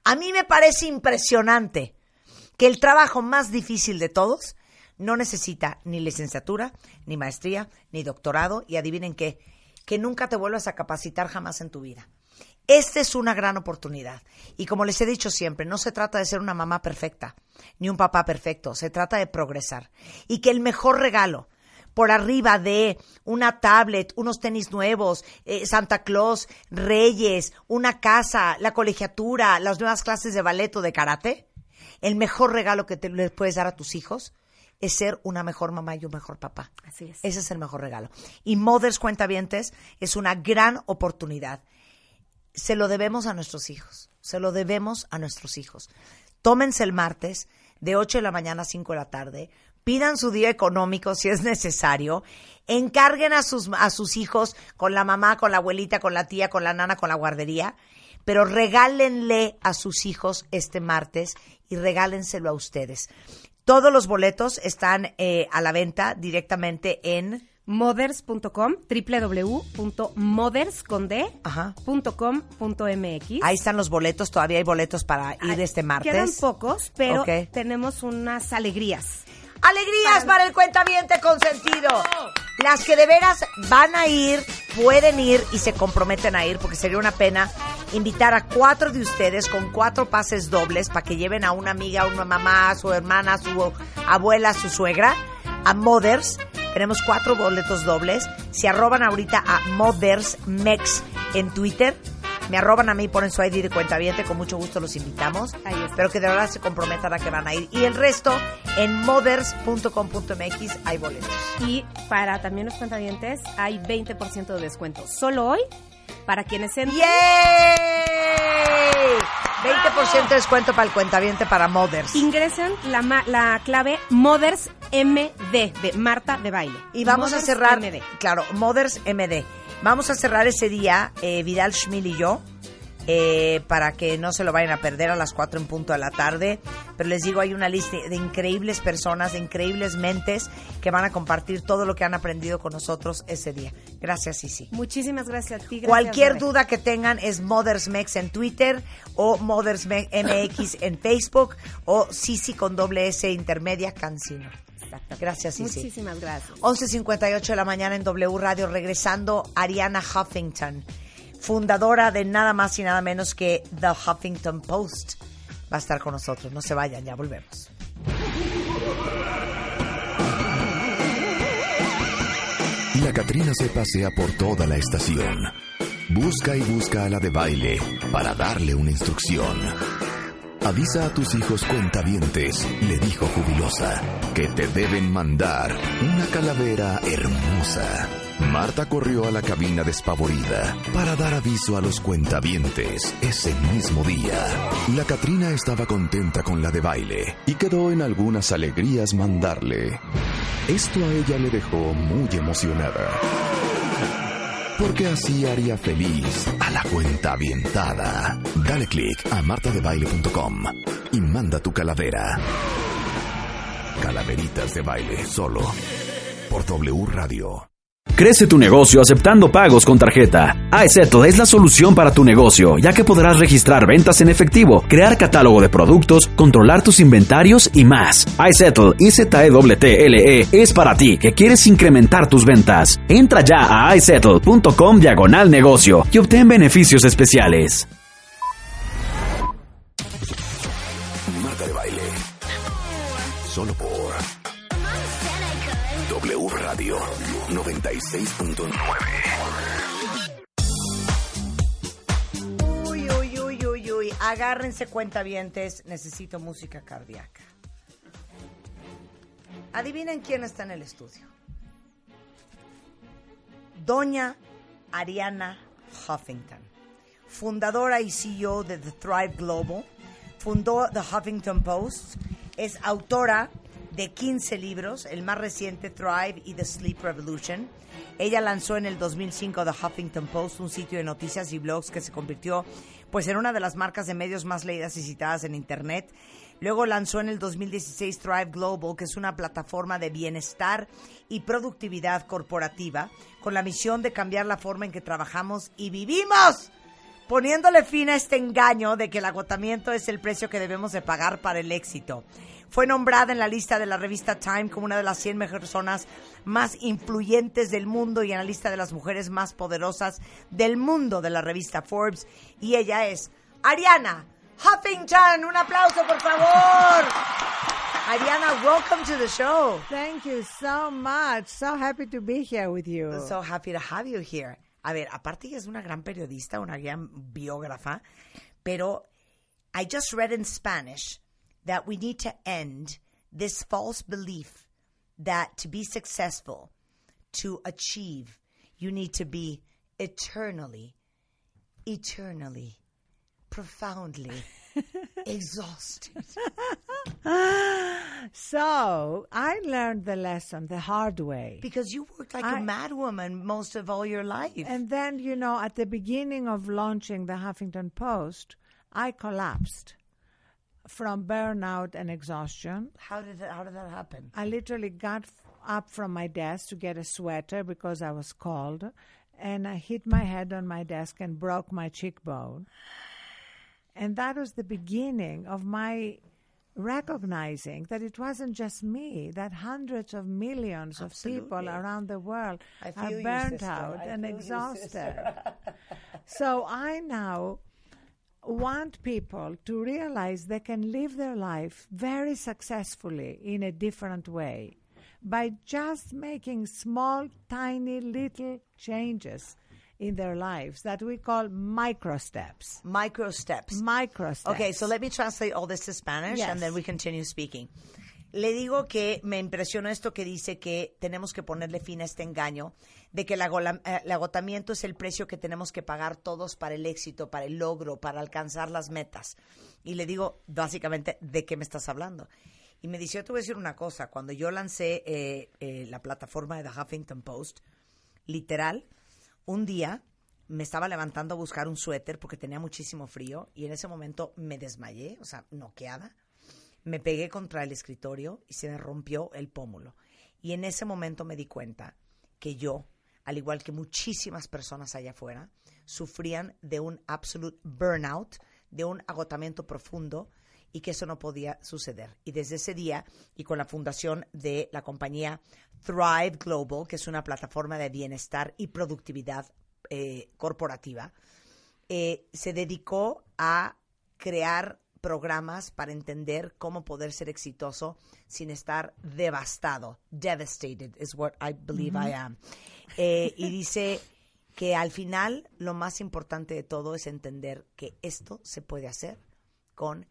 A mí me parece impresionante que el trabajo más difícil de todos no necesita ni licenciatura, ni maestría, ni doctorado, y adivinen qué, que nunca te vuelvas a capacitar jamás en tu vida. Esta es una gran oportunidad. Y como les he dicho siempre, no se trata de ser una mamá perfecta, ni un papá perfecto, se trata de progresar. Y que el mejor regalo, por arriba de una tablet, unos tenis nuevos, eh, Santa Claus, Reyes, una casa, la colegiatura, las nuevas clases de ballet o de karate, el mejor regalo que te les puedes dar a tus hijos es ser una mejor mamá y un mejor papá. Así es. Ese es el mejor regalo. Y Mothers Cuentavientes es una gran oportunidad. Se lo debemos a nuestros hijos. Se lo debemos a nuestros hijos. Tómense el martes de 8 de la mañana a 5 de la tarde. Pidan su día económico si es necesario. Encarguen a sus, a sus hijos con la mamá, con la abuelita, con la tía, con la nana, con la guardería. Pero regálenle a sus hijos este martes y regálenselo a ustedes. Todos los boletos están eh, a la venta directamente en Mothers.com, www.mothers.com.mx. Ahí están los boletos, todavía hay boletos para ir este martes. Quedan pocos, pero tenemos unas alegrías. Alegrías para el cuentaviente consentido. Las que de veras van a ir, pueden ir y se comprometen a ir, porque sería una pena invitar a cuatro de ustedes con cuatro pases dobles para que lleven a una amiga, a una mamá, a su hermana, a su abuela, a su suegra, a Mothers. Tenemos cuatro boletos dobles. Si arroban ahorita a Mothers Mex en Twitter, me arroban a mí, ponen su ID de cuentaviente, con mucho gusto los invitamos. Ahí está. Pero que de verdad se comprometan a que van a ir. Y el resto, en mothers.com.mx hay boletos. Y para también los cuentavientes hay 20% de descuento. Solo hoy, para quienes entren. ¡Yay! 20% de descuento para el cuentaviente para Mothers. Ingresen la, clave Mothers MD de Marta de Baile. Y vamos a cerrar, MD. claro, Mothers MD. Vamos a cerrar ese día, eh, Vidal Schmil y yo, eh, para que no se lo vayan a perder a las 4 en punto de la tarde. Pero les digo, hay una lista de increíbles personas, de increíbles mentes que van a compartir todo lo que han aprendido con nosotros ese día. Gracias, Sisi. Muchísimas gracias a ti. gracias, Cualquier Rebe. duda que tengan es Mothers Mex en Twitter o Mothers Me- MX en Facebook o Sisi con doble S intermedia Cancino contactar. Gracias, Isi. Muchísimas gracias. 11.58 de la mañana en W Radio, regresando Ariana Huffington, fundadora de nada más y nada menos que The Huffington Post. Va a estar con nosotros. No se vayan, ya volvemos. La Catrina se pasea por toda la estación. Busca y busca a la de baile para darle una instrucción. Avisa a tus hijos cuentavientes, le dijo jubilosa, que te deben mandar una calavera hermosa. Marta corrió a la cabina despavorida para dar aviso a los cuentavientes ese mismo día. La Catrina estaba contenta con la de baile y quedó en algunas alegrías mandarle. Esto a ella le dejó muy emocionada. Porque así haría feliz a la cuenta avientada. Dale click a martadebaile.com y manda tu calavera. Calaveritas de baile solo por W Radio. Crece tu negocio aceptando pagos con tarjeta. iSettle es la solución para tu negocio, ya que podrás registrar ventas en efectivo, crear catálogo de productos, controlar tus inventarios y más. iSettle, I-Z-E-T-T-L-E, E, es para ti que quieres incrementar tus ventas. Entra ya a iSettle.com diagonal negocio y obtén beneficios especiales. 96.9. Uy, uy, uy, uy, uy. Agárrense cuentavientes. Necesito música cardíaca. Adivinen quién está en el estudio. Doña Ariana Huffington, fundadora y CEO de The Thrive Global, fundó The Huffington Post, es autora de 15 libros, el más reciente Thrive y The Sleep Revolution. Ella lanzó en el 2005 The Huffington Post, un sitio de noticias y blogs que se convirtió pues en una de las marcas de medios más leídas y citadas en internet. Luego lanzó en el 2016 Thrive Global, que es una plataforma de bienestar y productividad corporativa con la misión de cambiar la forma en que trabajamos y vivimos poniéndole fin a este engaño de que el agotamiento es el precio que debemos de pagar para el éxito. Fue nombrada en la lista de la revista Time como una de las 100 mejores personas más influyentes del mundo y en la lista de las mujeres más poderosas del mundo de la revista Forbes. Y ella es Ariana Huffington. Un aplauso, por favor. Ariana, welcome to the show. Thank you so much. So happy to be here with you. So happy to have you here. A ver, aparte ella es una gran periodista, una gran biógrafa, pero I just read in Spanish that we need to end this false belief that to be successful, to achieve, you need to be eternally, eternally, profoundly *laughs* exhausted. *laughs* So I learned the lesson the hard way. Because you worked like I- a madwoman most of all your life. And then, you know, at the beginning of launching the Huffington Post, I collapsed from burnout and exhaustion. how did that, how did that happen? I literally got f- up from my desk to get a sweater because I was cold, and I hit my head on my desk and broke my cheekbone. And that was the beginning of my recognizing that it wasn't just me, that hundreds of millions of people around the world are feel you, burnt out I and exhausted. *laughs* so I now want people to realize they can live their life very successfully in a different way by just making small, tiny, little changes in their lives that we call micro steps. Micro steps. Micro steps. Okay, so let me translate all this to Spanish Yes. and then we continue speaking. Le digo que me impresionó esto que dice que tenemos que ponerle fin a este engaño de que eh, el agotamiento es el precio que tenemos que pagar todos para el éxito, para el logro, para alcanzar las metas. Y le digo básicamente, ¿de qué me estás hablando? Y me dice, yo te voy a decir una cosa, cuando yo lancé eh, eh, la plataforma de The Huffington Post, literal, un día me estaba levantando a buscar un suéter porque tenía muchísimo frío y en ese momento me desmayé, o sea, noqueada. Me pegué contra el escritorio y se me rompió el pómulo. Y en ese momento me di cuenta que yo, al igual que muchísimas personas allá afuera, sufrían de un absolute burnout, de un agotamiento profundo y que eso no podía suceder. Y desde ese día, y con la fundación de la compañía Thrive Global, que es una plataforma de bienestar y productividad eh, corporativa, eh, se dedicó a crear programas para entender cómo poder ser exitoso sin estar devastado. Devastated is what I believe. I am. Eh, y dice que al final lo más importante de todo es entender que esto se puede hacer con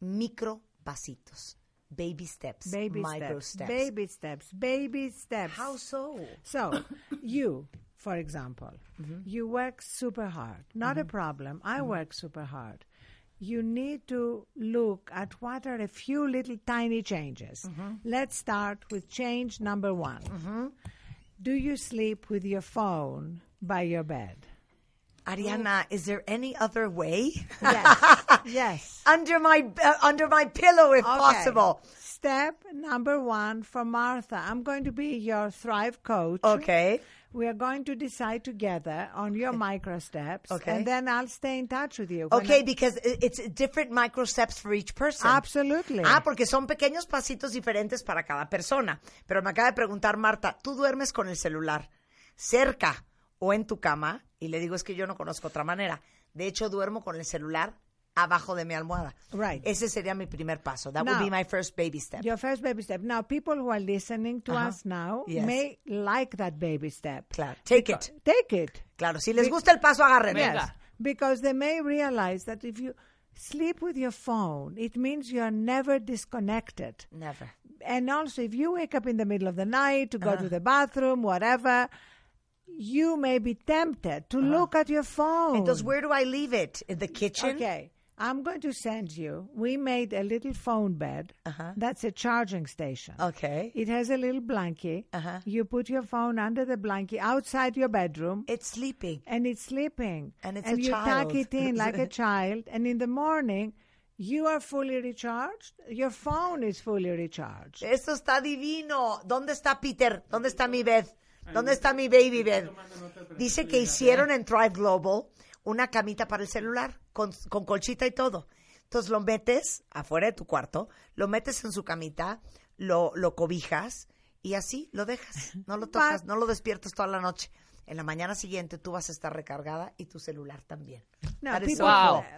micro pasitos. Baby steps, Baby micro steps, steps. baby steps, baby steps. How so? So, you, for example, you work super hard. Not a problem. I work super hard. You need to look at what are a few little tiny changes. Let's start with change number one. Do you sleep with your phone by your bed? Ariana, is there any other way? Yes. *laughs* yes. under my uh, under my pillow, if Okay. possible. Step number one for Martha. I'm going to be your Thrive coach. Okay. We are going to decide together on your micro steps. Okay. And then I'll stay in touch with you. Okay, I- because it's different micro steps for each person. Absolutely. Ah, porque son pequeños pasitos diferentes para cada persona. Pero me acaba de preguntar Marta, ¿tú duermes con el celular cerca o en tu cama? Y le digo, es que yo no conozco otra manera. De hecho, duermo con el celular abajo de mi almohada. Right. Ese sería mi primer paso. That would Now, be my first baby step. Your first baby step. Now, people who are listening to us now Yes. may like that baby step. Claro. Take Because- it. Take it. Claro, si les gusta el paso, agárrenlo. Yes, because they may realize that if you sleep with your phone, it means you are never disconnected. Never. And also, if you wake up in the middle of the night to go to the bathroom, whatever, you may be tempted to look at your phone. Entonces, where do I leave it? In the kitchen? Okay. I'm going to send you. We made a little phone bed. Uh-huh. That's a charging station. Uh-huh. Okay. It has a little blankie. You put your phone under the blankie outside your bedroom. It's sleeping. And it's sleeping. And it's and a you child. tuck it in like a *laughs* child. And in the morning, you are fully recharged. Your phone is fully recharged. Esto está divino. ¿Dónde está Peter? ¿Dónde está mi bed? ¿Dónde está mi baby bed? Dice que hicieron en Thrive Global una camita para el celular con, con colchita y todo. Entonces lo metes afuera de tu cuarto, lo metes en su camita, lo, lo cobijas y así lo dejas. No lo tocas, no lo despiertas toda la noche. En la mañana siguiente tú vas a estar recargada y tu celular también. No, is so people,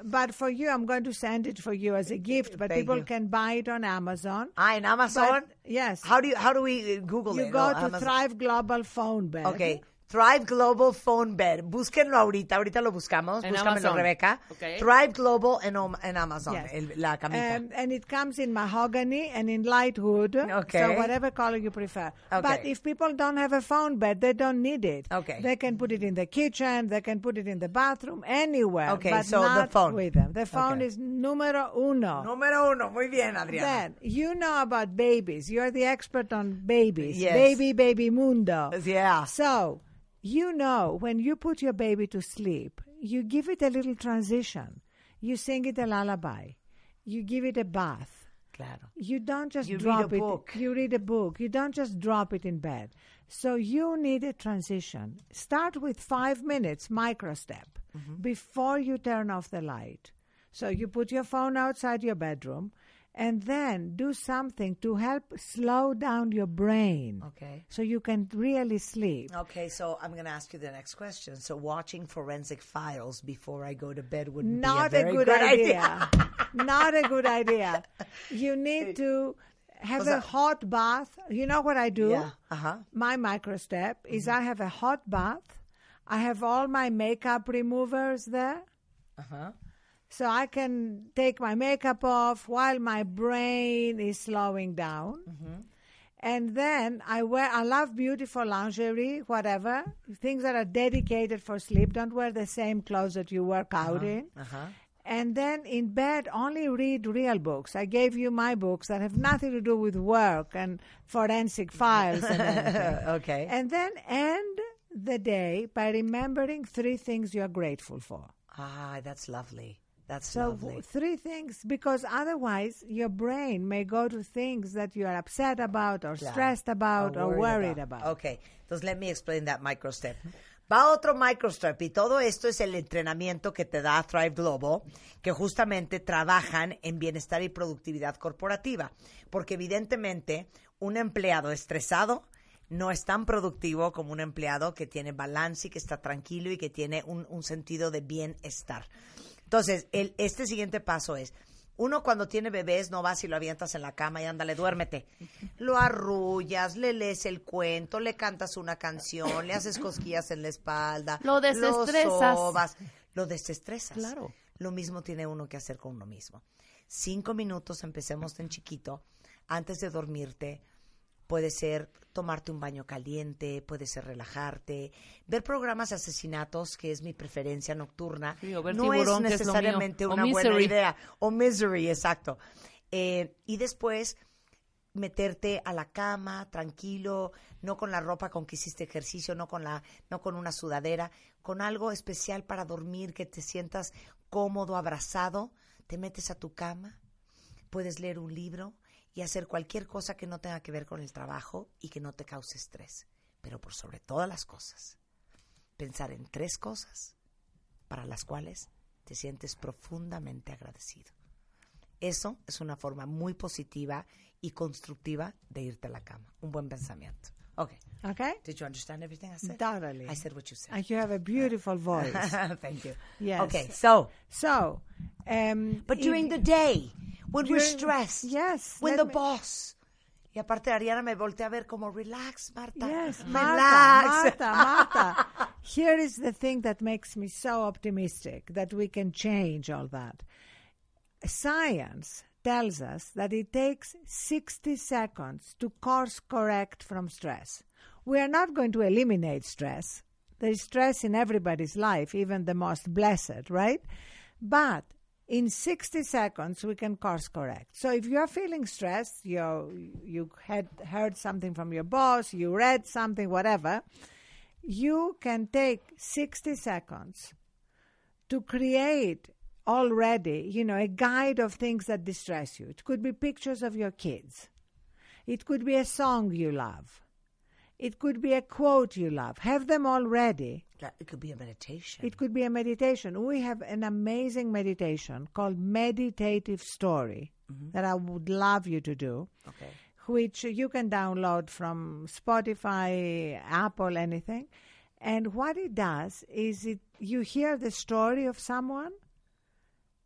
cool. but for you, I'm going to send it for you as a gift. But Thank people you. can buy it on Amazon. Ah, en Amazon. But- yes. How do you how do we Google You it? go Oh, to Amazon. Thrive Global Phone Bed. Ok. Thrive Global Phone Bed. Búsquenlo ahorita. Ahorita lo buscamos. En Búscamelo, Amazon. Rebeca. Ok. Thrive Global en, en Amazon. Yes. el- la camita. Um, and it comes in mahogany and in light wood. Okay. So whatever color you prefer. Okay. But if people don't have a phone bed, they don't need it. Okay. They can put it in the kitchen. They can put it in the bathroom, anywhere. Okay, but so the not phone. with them. The phone Okay. is numero uno. Número uno. Muy bien, Adriana. Then you know about babies. You're the expert on babies. Yes. Baby, baby mundo. Yeah. So you know when you put your baby to sleep, you give it a little transition. You sing it a lullaby. You give it a bath. Claro. You don't just You read drop a it. book. You read a book. You don't just drop it in bed. So you need a transition. Start with five minutes, micro step, Mm-hmm. before you turn off the light. So you put your phone outside your bedroom and then do something to help slow down your brain. Okay. So you can really sleep. Okay, so I'm going to ask you the next question. So watching forensic files before I go to bed wouldn't be a a good, good, idea. *laughs* Not a good idea. *laughs* You need to have a hot bath. You know what I do? Yeah, uh-huh. My micro step is I have a hot bath. I have all my makeup removers there. Uh-huh. So I can take my makeup off while my brain is slowing down. Mm-hmm. And then I wear, I love beautiful lingerie, whatever, things that are dedicated for sleep. Don't wear the same clothes that you work out in. Uh-huh. And then in bed, only read real books. I gave you my books that have nothing to do with work and forensic *laughs* files and *laughs* okay. And then end the day by remembering three things you're grateful for. ah, that's lovely. That's So lovely. three things, because otherwise your brain may go to things that you are upset about or Claro. stressed about or, worried about. Okay, entonces let me explain that micro step. Va otro micro step y todo esto es el entrenamiento que te da Thrive Global, que justamente trabajan en bienestar y productividad corporativa, porque evidentemente un empleado estresado no es tan productivo como un empleado que tiene balance y que está tranquilo y que tiene un, un sentido de bienestar. Entonces, el, este siguiente paso es, Uno cuando tiene bebés no vas y lo avientas en la cama y ándale, duérmete. Lo arrullas, le lees el cuento, le cantas una canción, le haces cosquillas en la espalda. Lo desestresas. sobas, lo desestresas. Claro. Lo mismo tiene uno que hacer con uno mismo. Cinco minutos, empecemos en chiquito, antes de dormirte. Puede ser tomarte un baño caliente, puede ser relajarte, ver programas de asesinatos, que es mi preferencia nocturna. Sí, o ver no es Tiburón, necesariamente una buena Misery. idea. O misery, exacto. Eh, y después meterte a la cama tranquilo, no con la ropa con que hiciste ejercicio, no con la, no con una sudadera, con algo especial para dormir, que te sientas cómodo, abrazado, te metes a tu cama, puedes leer un libro y hacer cualquier cosa que no tenga que ver con el trabajo y que no te cause estrés. Pero por sobre todas las cosas, pensar en tres cosas para las cuales te sientes profundamente agradecido. Eso es una forma muy positiva y constructiva de irte a la cama. Un buen pensamiento. Okay. Okay? Did you understand everything I said? Totally. I said what you said. And you have a beautiful *laughs* voice. Thank you. Yes. Okay, so. So, um, But during the day, when we're stressed, yes, when the me- boss. Y aparte Ariana me voltea a ver como relax, Marta. Yes, relax. Marta, Marta, *laughs* Marta. Here is the thing that makes me so optimistic that we can change all that. Science tells us that it takes 60 seconds to course correct from stress. We are not going to eliminate stress. There is stress in everybody's life, even the most blessed, right? But in 60 seconds, we can course correct. So if you're feeling stressed, you you had heard something from your boss, you read something, whatever, you can take 60 seconds to create already, you know, a guide of things that distress you. It could be pictures of your kids. It could be a song you love. It could be a quote you love. Have them all ready. It could be a meditation. It could be a meditation. We have an amazing meditation called Meditative Story mm-hmm. that I would love you to do, Okay. which you can download from Spotify, Apple, anything. And what it does is it you hear the story of someone,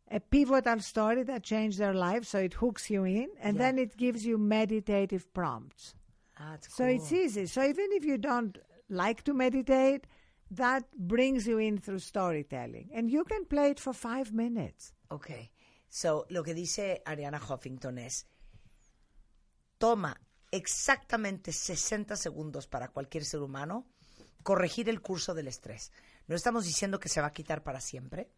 a pivotal story that changed their life, so it hooks you in, and Yeah. then it gives you meditative prompts. Ah, it's So it's cool. easy. So even if you don't like to meditate, that brings you in through storytelling. And you can play it for five minutes. Ok. So, lo que dice Ariana Huffington es, toma exactamente 60 segundos para cualquier ser humano corregir el curso del estrés. No estamos diciendo que se va a quitar para siempre,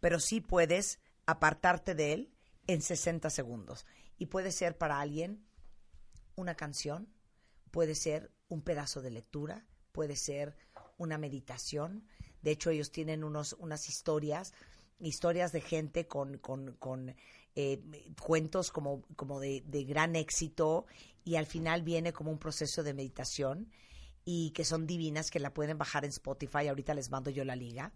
pero sí puedes apartarte de él en 60 segundos. Y puede ser para alguien una canción, puede ser un pedazo de lectura, puede ser una meditación. De hecho, ellos tienen unos, unas historias, historias de gente con, con, con, eh, cuentos como, como de, de gran éxito y al final viene como un proceso de meditación y que son divinas, que la pueden bajar en Spotify. Ahorita les mando yo la liga.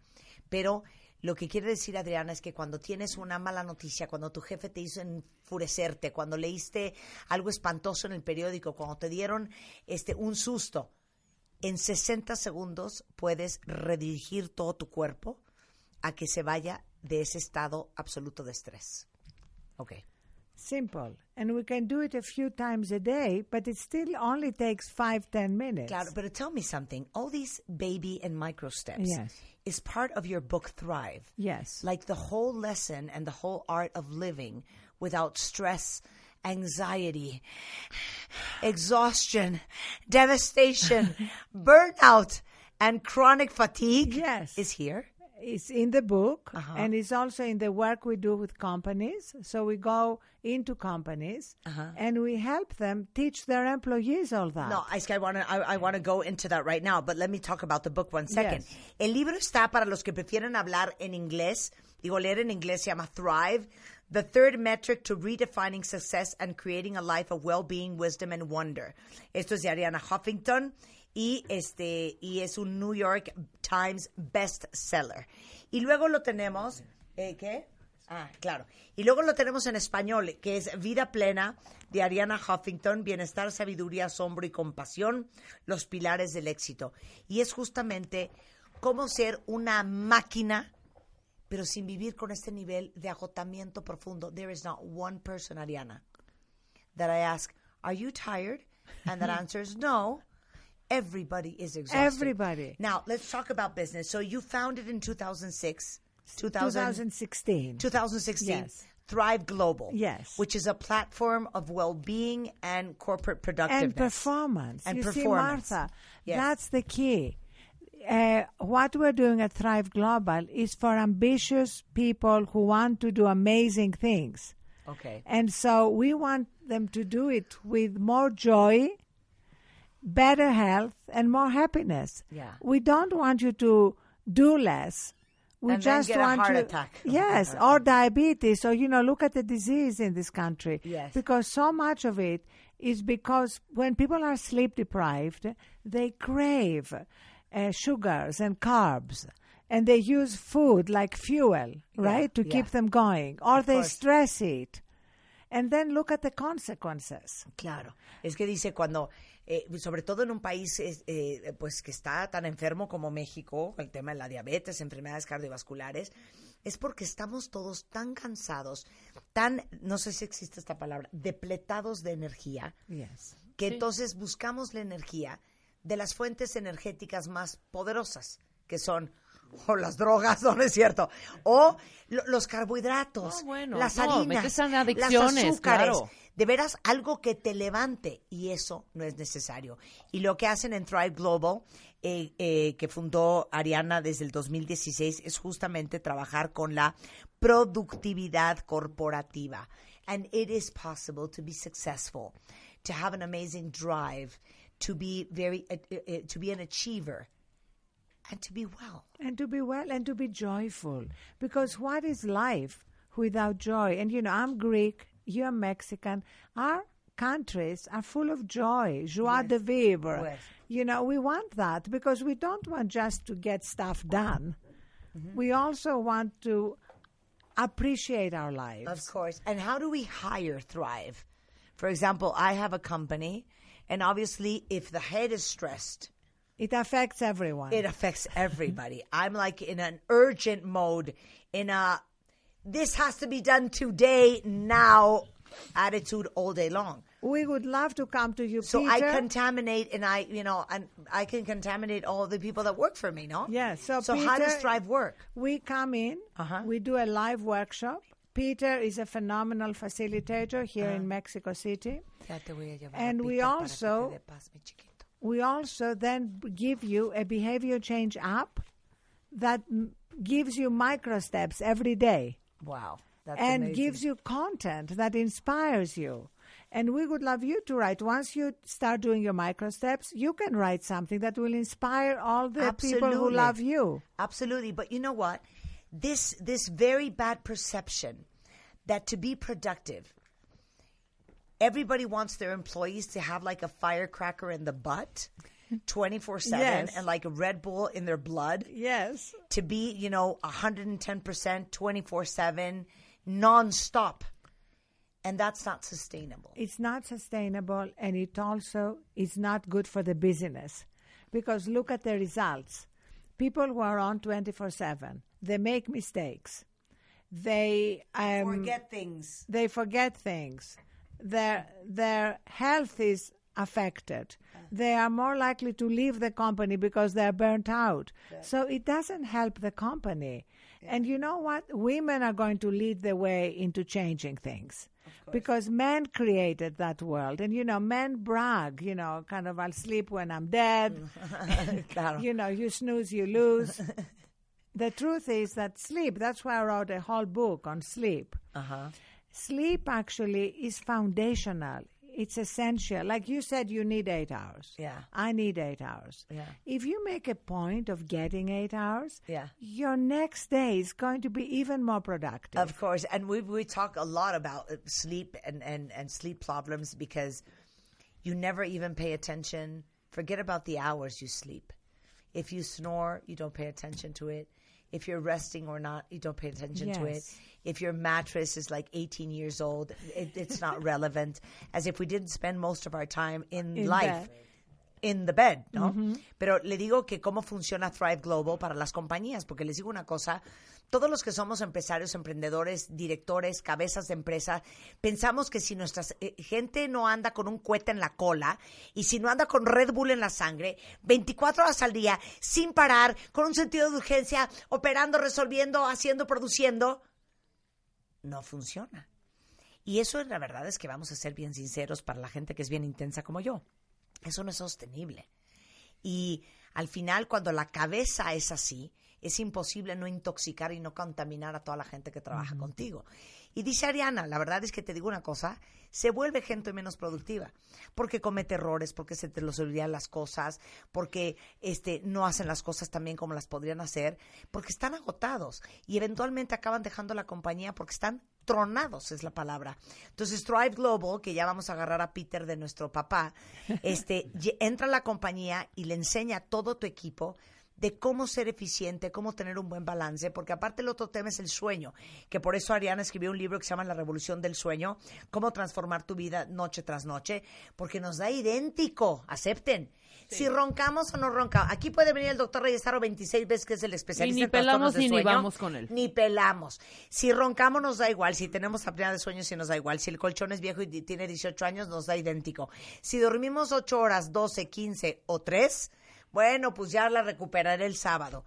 Pero lo que quiere decir Adriana es que cuando tienes una mala noticia, cuando tu jefe te hizo enfurecerte, cuando leíste algo espantoso en el periódico, cuando te dieron este un susto, en 60 segundos puedes redirigir todo tu cuerpo a que se vaya de ese estado absoluto de estrés. Ok. Simple. And we can do it a few times a day, but it still only takes five, ten minutes. Claro, but tell me something. All these baby and micro steps Yes. is part of your book Thrive. Yes. Like the whole lesson and the whole art of living without stress, anxiety, exhaustion, devastation, *laughs* burnout, and chronic fatigue Yes. is here. It's in the book, Uh-huh. and it's also in the work we do with companies. So we go into companies Uh-huh. and we help them teach their employees all that. No, es que I want to I, I wanna go into that right now, but let me talk about the book one second. Yes. El libro está para los que prefieren hablar en inglés, digo leer en inglés, se llama Thrive, The Third Metric to Redefining Success and Creating a Life of Well-Being, Wisdom and Wonder. Esto es de Ariana Huffington y este y es un New York Times bestseller. Y luego lo tenemos, eh, ¿qué? Ah, claro. Y luego lo tenemos en español, que es Vida Plena de Ariana Huffington, Bienestar, Sabiduría, Asombro y Compasión, los pilares del éxito. Y es justamente cómo ser una máquina pero sin vivir con este nivel de agotamiento profundo. There is not one person, Ariana, that I ask, are you tired? And that *laughs* answers no. Everybody is exhausted. Everybody. Now, let's talk about business. So you founded in 2006, 2000, 2016. 2016. Yes. Thrive Global. Yes. Which is a platform of well-being and corporate productiveness. and performance. And you performance. see, Martha, Yes. that's the key. Uh, what we're doing at Thrive Global is for ambitious people who want to do amazing things. Okay. And so we want them to do it with more joy, better health, and more happiness. Yeah. We don't want you to do less. We And just want you, attack. *laughs* yes, or diabetes, or you know, look at the disease in this country. Yes. Because so much of it is because when people are sleep deprived, they crave uh, sugars and carbs, and they use food like fuel, right, to yeah. keep them going, or Of they course. stress it. and then look at the consequences. Claro, es que dice cuando, eh, sobre todo en un país eh, pues que está tan enfermo como México, el tema de la diabetes, enfermedades cardiovasculares, es porque estamos todos tan cansados, tan, no sé si existe esta palabra, depletados de energía, Yes. que entonces buscamos la energía de las fuentes energéticas más poderosas, que son *laughs* o las drogas, *laughs* no, no es cierto, o lo- los carbohidratos, No, bueno, las harinas, las azúcares, claro. de veras algo que te levante y eso no es necesario. Y lo que hacen en Thrive Global, eh, eh, que fundó Ariana desde el 2016, es justamente trabajar con la productividad corporativa. And it is possible to be successful, to have an amazing drive, to be very, uh, uh, uh, to be an achiever, and to be well. and to be well and to be joyful. Because what is life without joy? And you know i'm greek you're mexican. Our countries are full of joy. Joie de vivre. Yes. you know we want that because we don't want just to get stuff done. Mm-hmm. We also want to appreciate our lives. Of course. And how do we hire Thrive? For example, I have a company, and obviously, if the head is stressed, it affects everyone it affects everybody. *laughs* I'm like in an urgent mode, in a this has to be done today, now attitude all day long. we would love to come to you So I contaminate, and I, you know, and I can contaminate all the people that work for me, no? Yes. So, So how does Thrive work? We come in, Uh-huh. we do a live workshop. Peter is a phenomenal facilitator here Uh-huh. in Mexico City. Ya te voy a llevar a And we Peter also- te dé paz, mi chiquito. We also then give you a behavior change app that m- gives you micro steps every day Wow. That's and amazing. gives you content that inspires you. And we would love you to write. Once you start doing your micro steps, you can write something that will inspire all the people who love you. Absolutely, but you know what? This this very bad perception that to be productive, everybody wants their employees to have like a firecracker in the butt, twenty four seven, Yes. and like a Red Bull in their blood. Yes. To be, you know, hundred and ten percent, twenty four seven, nonstop, and that's not sustainable. It's not sustainable and it also is not good for the business because look at the results. People who are on 24 7, they make mistakes. They um, Forget things. They forget things. Their, their health is affected. They are more likely to leave the company because they're burnt out. So it doesn't help the company. And you know what? Women are going to lead the way into changing things. Because men created that world. And, you know, men brag, you know, kind of, I'll sleep when I'm dead. *laughs* Claro. you know, you snooze, you lose. *laughs* the truth is that sleep, that's why I wrote a whole book on sleep. Uh-huh. Sleep actually is foundational. It's essential. Like you said, you need eight hours. Yeah. I need eight hours. Yeah. If you make a point of getting eight hours, Yeah. your next day is going to be even more productive. Of course, and we we talk a lot about uh, sleep and, and, and sleep problems because you never even pay attention. Forget about the hours you sleep. If you snore, you don't pay attention to it. If you're resting or not, you don't pay attention to it. If your mattress is like 18 years old, it, it's not *laughs* relevant. As if we didn't spend most of our time in, In life. In the bed, ¿no? Ujú. Pero le digo que cómo funciona Thrive Global para las compañías, porque les digo una cosa, todos los que somos empresarios, emprendedores, directores, cabezas de empresa, pensamos que si nuestra eh, gente no anda con un cohete en la cola y si no anda con Red Bull en la sangre, 24 horas al día, sin parar, con un sentido de urgencia, operando, resolviendo, haciendo, produciendo, no funciona. Y eso la verdad es que vamos a ser bien sinceros para la gente que es bien intensa como yo. Eso no es sostenible. Y al final, cuando la cabeza es así, es imposible no intoxicar y no contaminar a toda la gente que trabaja contigo. Y dice Ariana, la verdad es que te digo una cosa, se vuelve gente menos productiva, porque comete errores, porque se te los olvidan las cosas, porque este no hacen las cosas también como las podrían hacer, porque están agotados y eventualmente acaban dejando la compañía porque están tronados es la palabra. Entonces Thrive Global, que ya vamos a agarrar a Peter de nuestro papá, *laughs* este entra a la compañía y le enseña a todo tu equipo de cómo ser eficiente, cómo tener un buen balance, porque aparte el otro tema es el sueño, que por eso Ariana escribió un libro que se llama La Revolución del Sueño, cómo transformar tu vida noche tras noche, porque nos da idéntico, acepten. Si roncamos o no roncamos. Aquí puede venir el doctor Reyesaro 26 veces, que es el especialista ni en trastornos pelamos de ni ni sueño. vamos con él. Ni pelamos. Si roncamos nos da igual, si tenemos apnea de sueño sí nos da igual, si el colchón es viejo y tiene 18 años nos da idéntico. Si dormimos 8 horas, 12, 15 o 3, bueno, pues ya la recuperaré el sábado.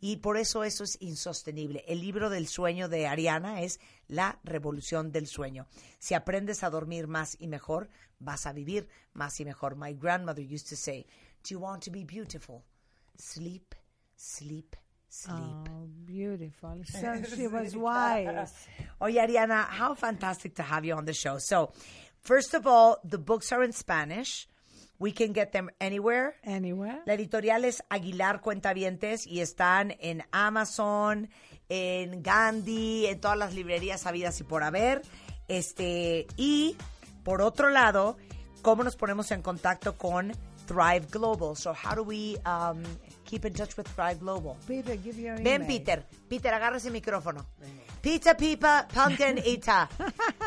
Y por eso eso es insostenible. El libro del sueño de Ariana es La revolución del sueño. Si aprendes a dormir más y mejor, vas a vivir más y mejor. My grandmother used to say, Do you want to be beautiful? Sleep, sleep, sleep. Oh, beautiful. *laughs* So she was wise. *laughs* Oye, Ariana, how fantastic to have you on the show. So, first of all, the books are in Spanish. We can get them anywhere. Anywhere. La editorial es Aguilar Cuentavientes y están en Amazon, en Gandhi, en todas las librerías habidas y por haber. Este, y por otro lado, ¿cómo nos ponemos en contacto con Thrive Global? So, how do we um, keep in touch with Thrive Global? Peter, give your Ven, email. Peter. Peter, agarra ese micrófono. Pizza, pipa, pumpkin, ita.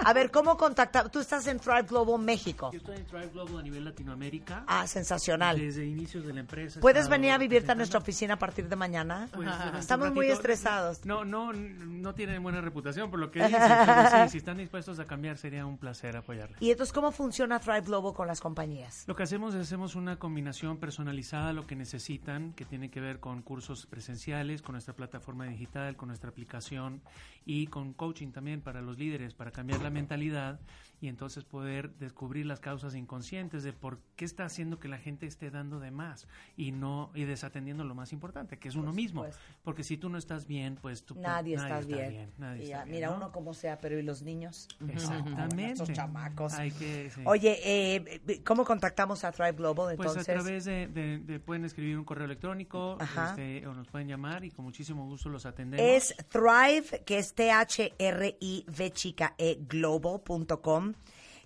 A ver, ¿cómo contactar? Tú estás en Thrive Global México. Yo estoy en Thrive Global a nivel Latinoamérica. Ah, sensacional. Desde inicios de la empresa. ¿Puedes venir a vivirte a nuestra oficina a partir de mañana? Pues, Estamos muy estresados. No, no, no tienen buena reputación por lo que dicen, *laughs* pero sí, si están dispuestos a cambiar sería un placer apoyarles. ¿Y entonces cómo funciona Thrive Global con las compañías? Lo que hacemos es hacemos una combinación personalizada, lo que necesitan, que tiene que ver con cursos presenciales, con nuestra plataforma digital, con nuestra aplicación y con coaching también para los líderes, para cambiar la mentalidad y entonces poder descubrir las causas inconscientes de por qué está haciendo que la gente esté dando de más y no y desatendiendo lo más importante, que es uno mismo. Porque si tú no estás bien, pues tú Nadie, está bien. nadie está ya, bien, mira, ¿no? uno como sea, pero ¿y los niños? *laughs* Exactamente. Estos chamacos. Hay que, sí. Oye, eh, ¿cómo contactamos a Thrive Global Pues entonces? a través de, de- de- pueden escribir un correo electrónico este, o nos pueden llamar y con muchísimo gusto los atendemos. Es Thrive, que es T-H-R-I-V chica E.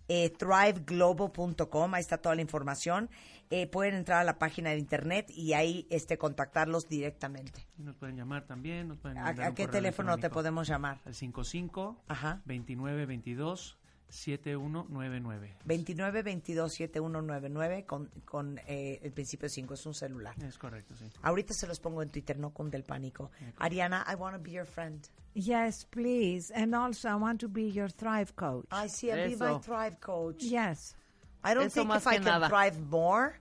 Eh, thriveglobal.com, ahí está toda la información. Eh, pueden entrar a la página de internet y ahí este, contactarlos directamente. Y nos pueden llamar también, nos pueden ¿A, a qué teléfono te podemos llamar? Al 55 Ajá. 29 22 7199. 29 22 7199 con, con eh, el principio 5, es un celular. Es correcto, sí. Ahorita se los pongo en Twitter, no con del pánico. Ariana, I want to be your friend. Yes, please. And also, I want to be your Thrive coach. I see, and be my Thrive coach. Yes. I don't Eso think if I can nada. thrive more,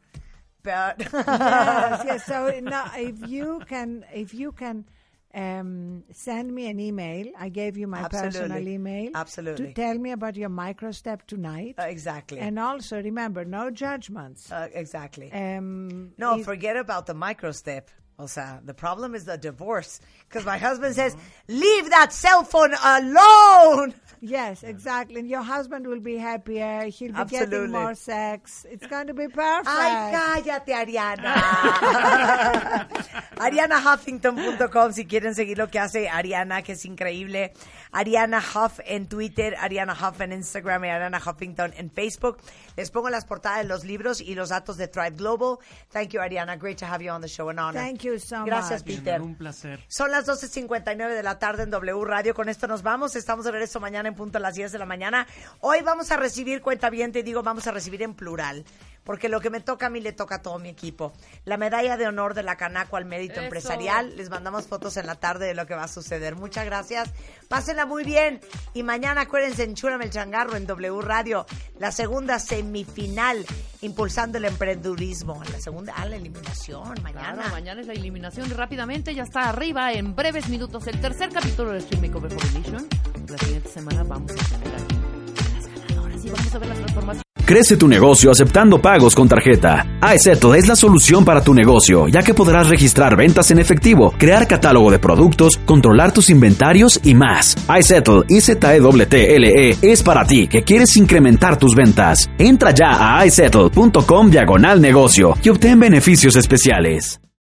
but yes, yes. So *laughs* now, if you can, if you can um, send me an email, I gave you my personal email. Absolutely. To tell me about your micro step tonight. Uh, exactly. And also remember, no judgments. Uh, exactly. Um, no, forget about the micro step. O sea, the problem is the divorce. Because my husband says, leave that cell phone alone. Yes, exactly. And your husband will be happier. He'll be Absolutely. getting more sex. It's going to be perfect. Ay, cállate, Ariana. *laughs* ArianaHuffington.com si quieren seguir lo que hace Ariana, que es increíble. Ariana Huff en Twitter, Ariana Huff en Instagram y Ariana Huffington en Facebook. Les pongo las portadas de los libros y los datos de Thrive Global. Thank you, Ariana. Great to have you on the show. An honor. Thank you so Gracias, much. Peter. Un placer. Son las 12.59 de la tarde en W Radio. Con esto nos vamos. Estamos de regreso mañana en punto a las 10 de la mañana. Hoy vamos a recibir cuenta bien, te digo, vamos a recibir en plural. Porque lo que me toca a mí le toca a todo mi equipo. La medalla de honor de la Canaco al mérito Eso. empresarial. Les mandamos fotos en la tarde de lo que va a suceder. Muchas gracias. Pásenla muy bien. Y mañana acuérdense en Chúrame el Changarro en W Radio, la segunda semifinal impulsando el emprendurismo. La segunda, ah, la eliminación mañana. Claro, mañana es la eliminación y rápidamente ya está arriba en breves minutos el tercer capítulo de Stream Makeover Combination. La siguiente semana vamos a tener aquí las ganadoras y vamos a ver las transformaciones. Crece tu negocio aceptando pagos con tarjeta. iSettle es la solución para tu negocio, ya que podrás registrar ventas en efectivo, crear catálogo de productos, controlar tus inventarios y más. iSettle, I-Z-E-T-T-L-E, es para ti que quieres incrementar tus ventas. Entra ya a iSettle.com diagonal negocio y obtén beneficios especiales.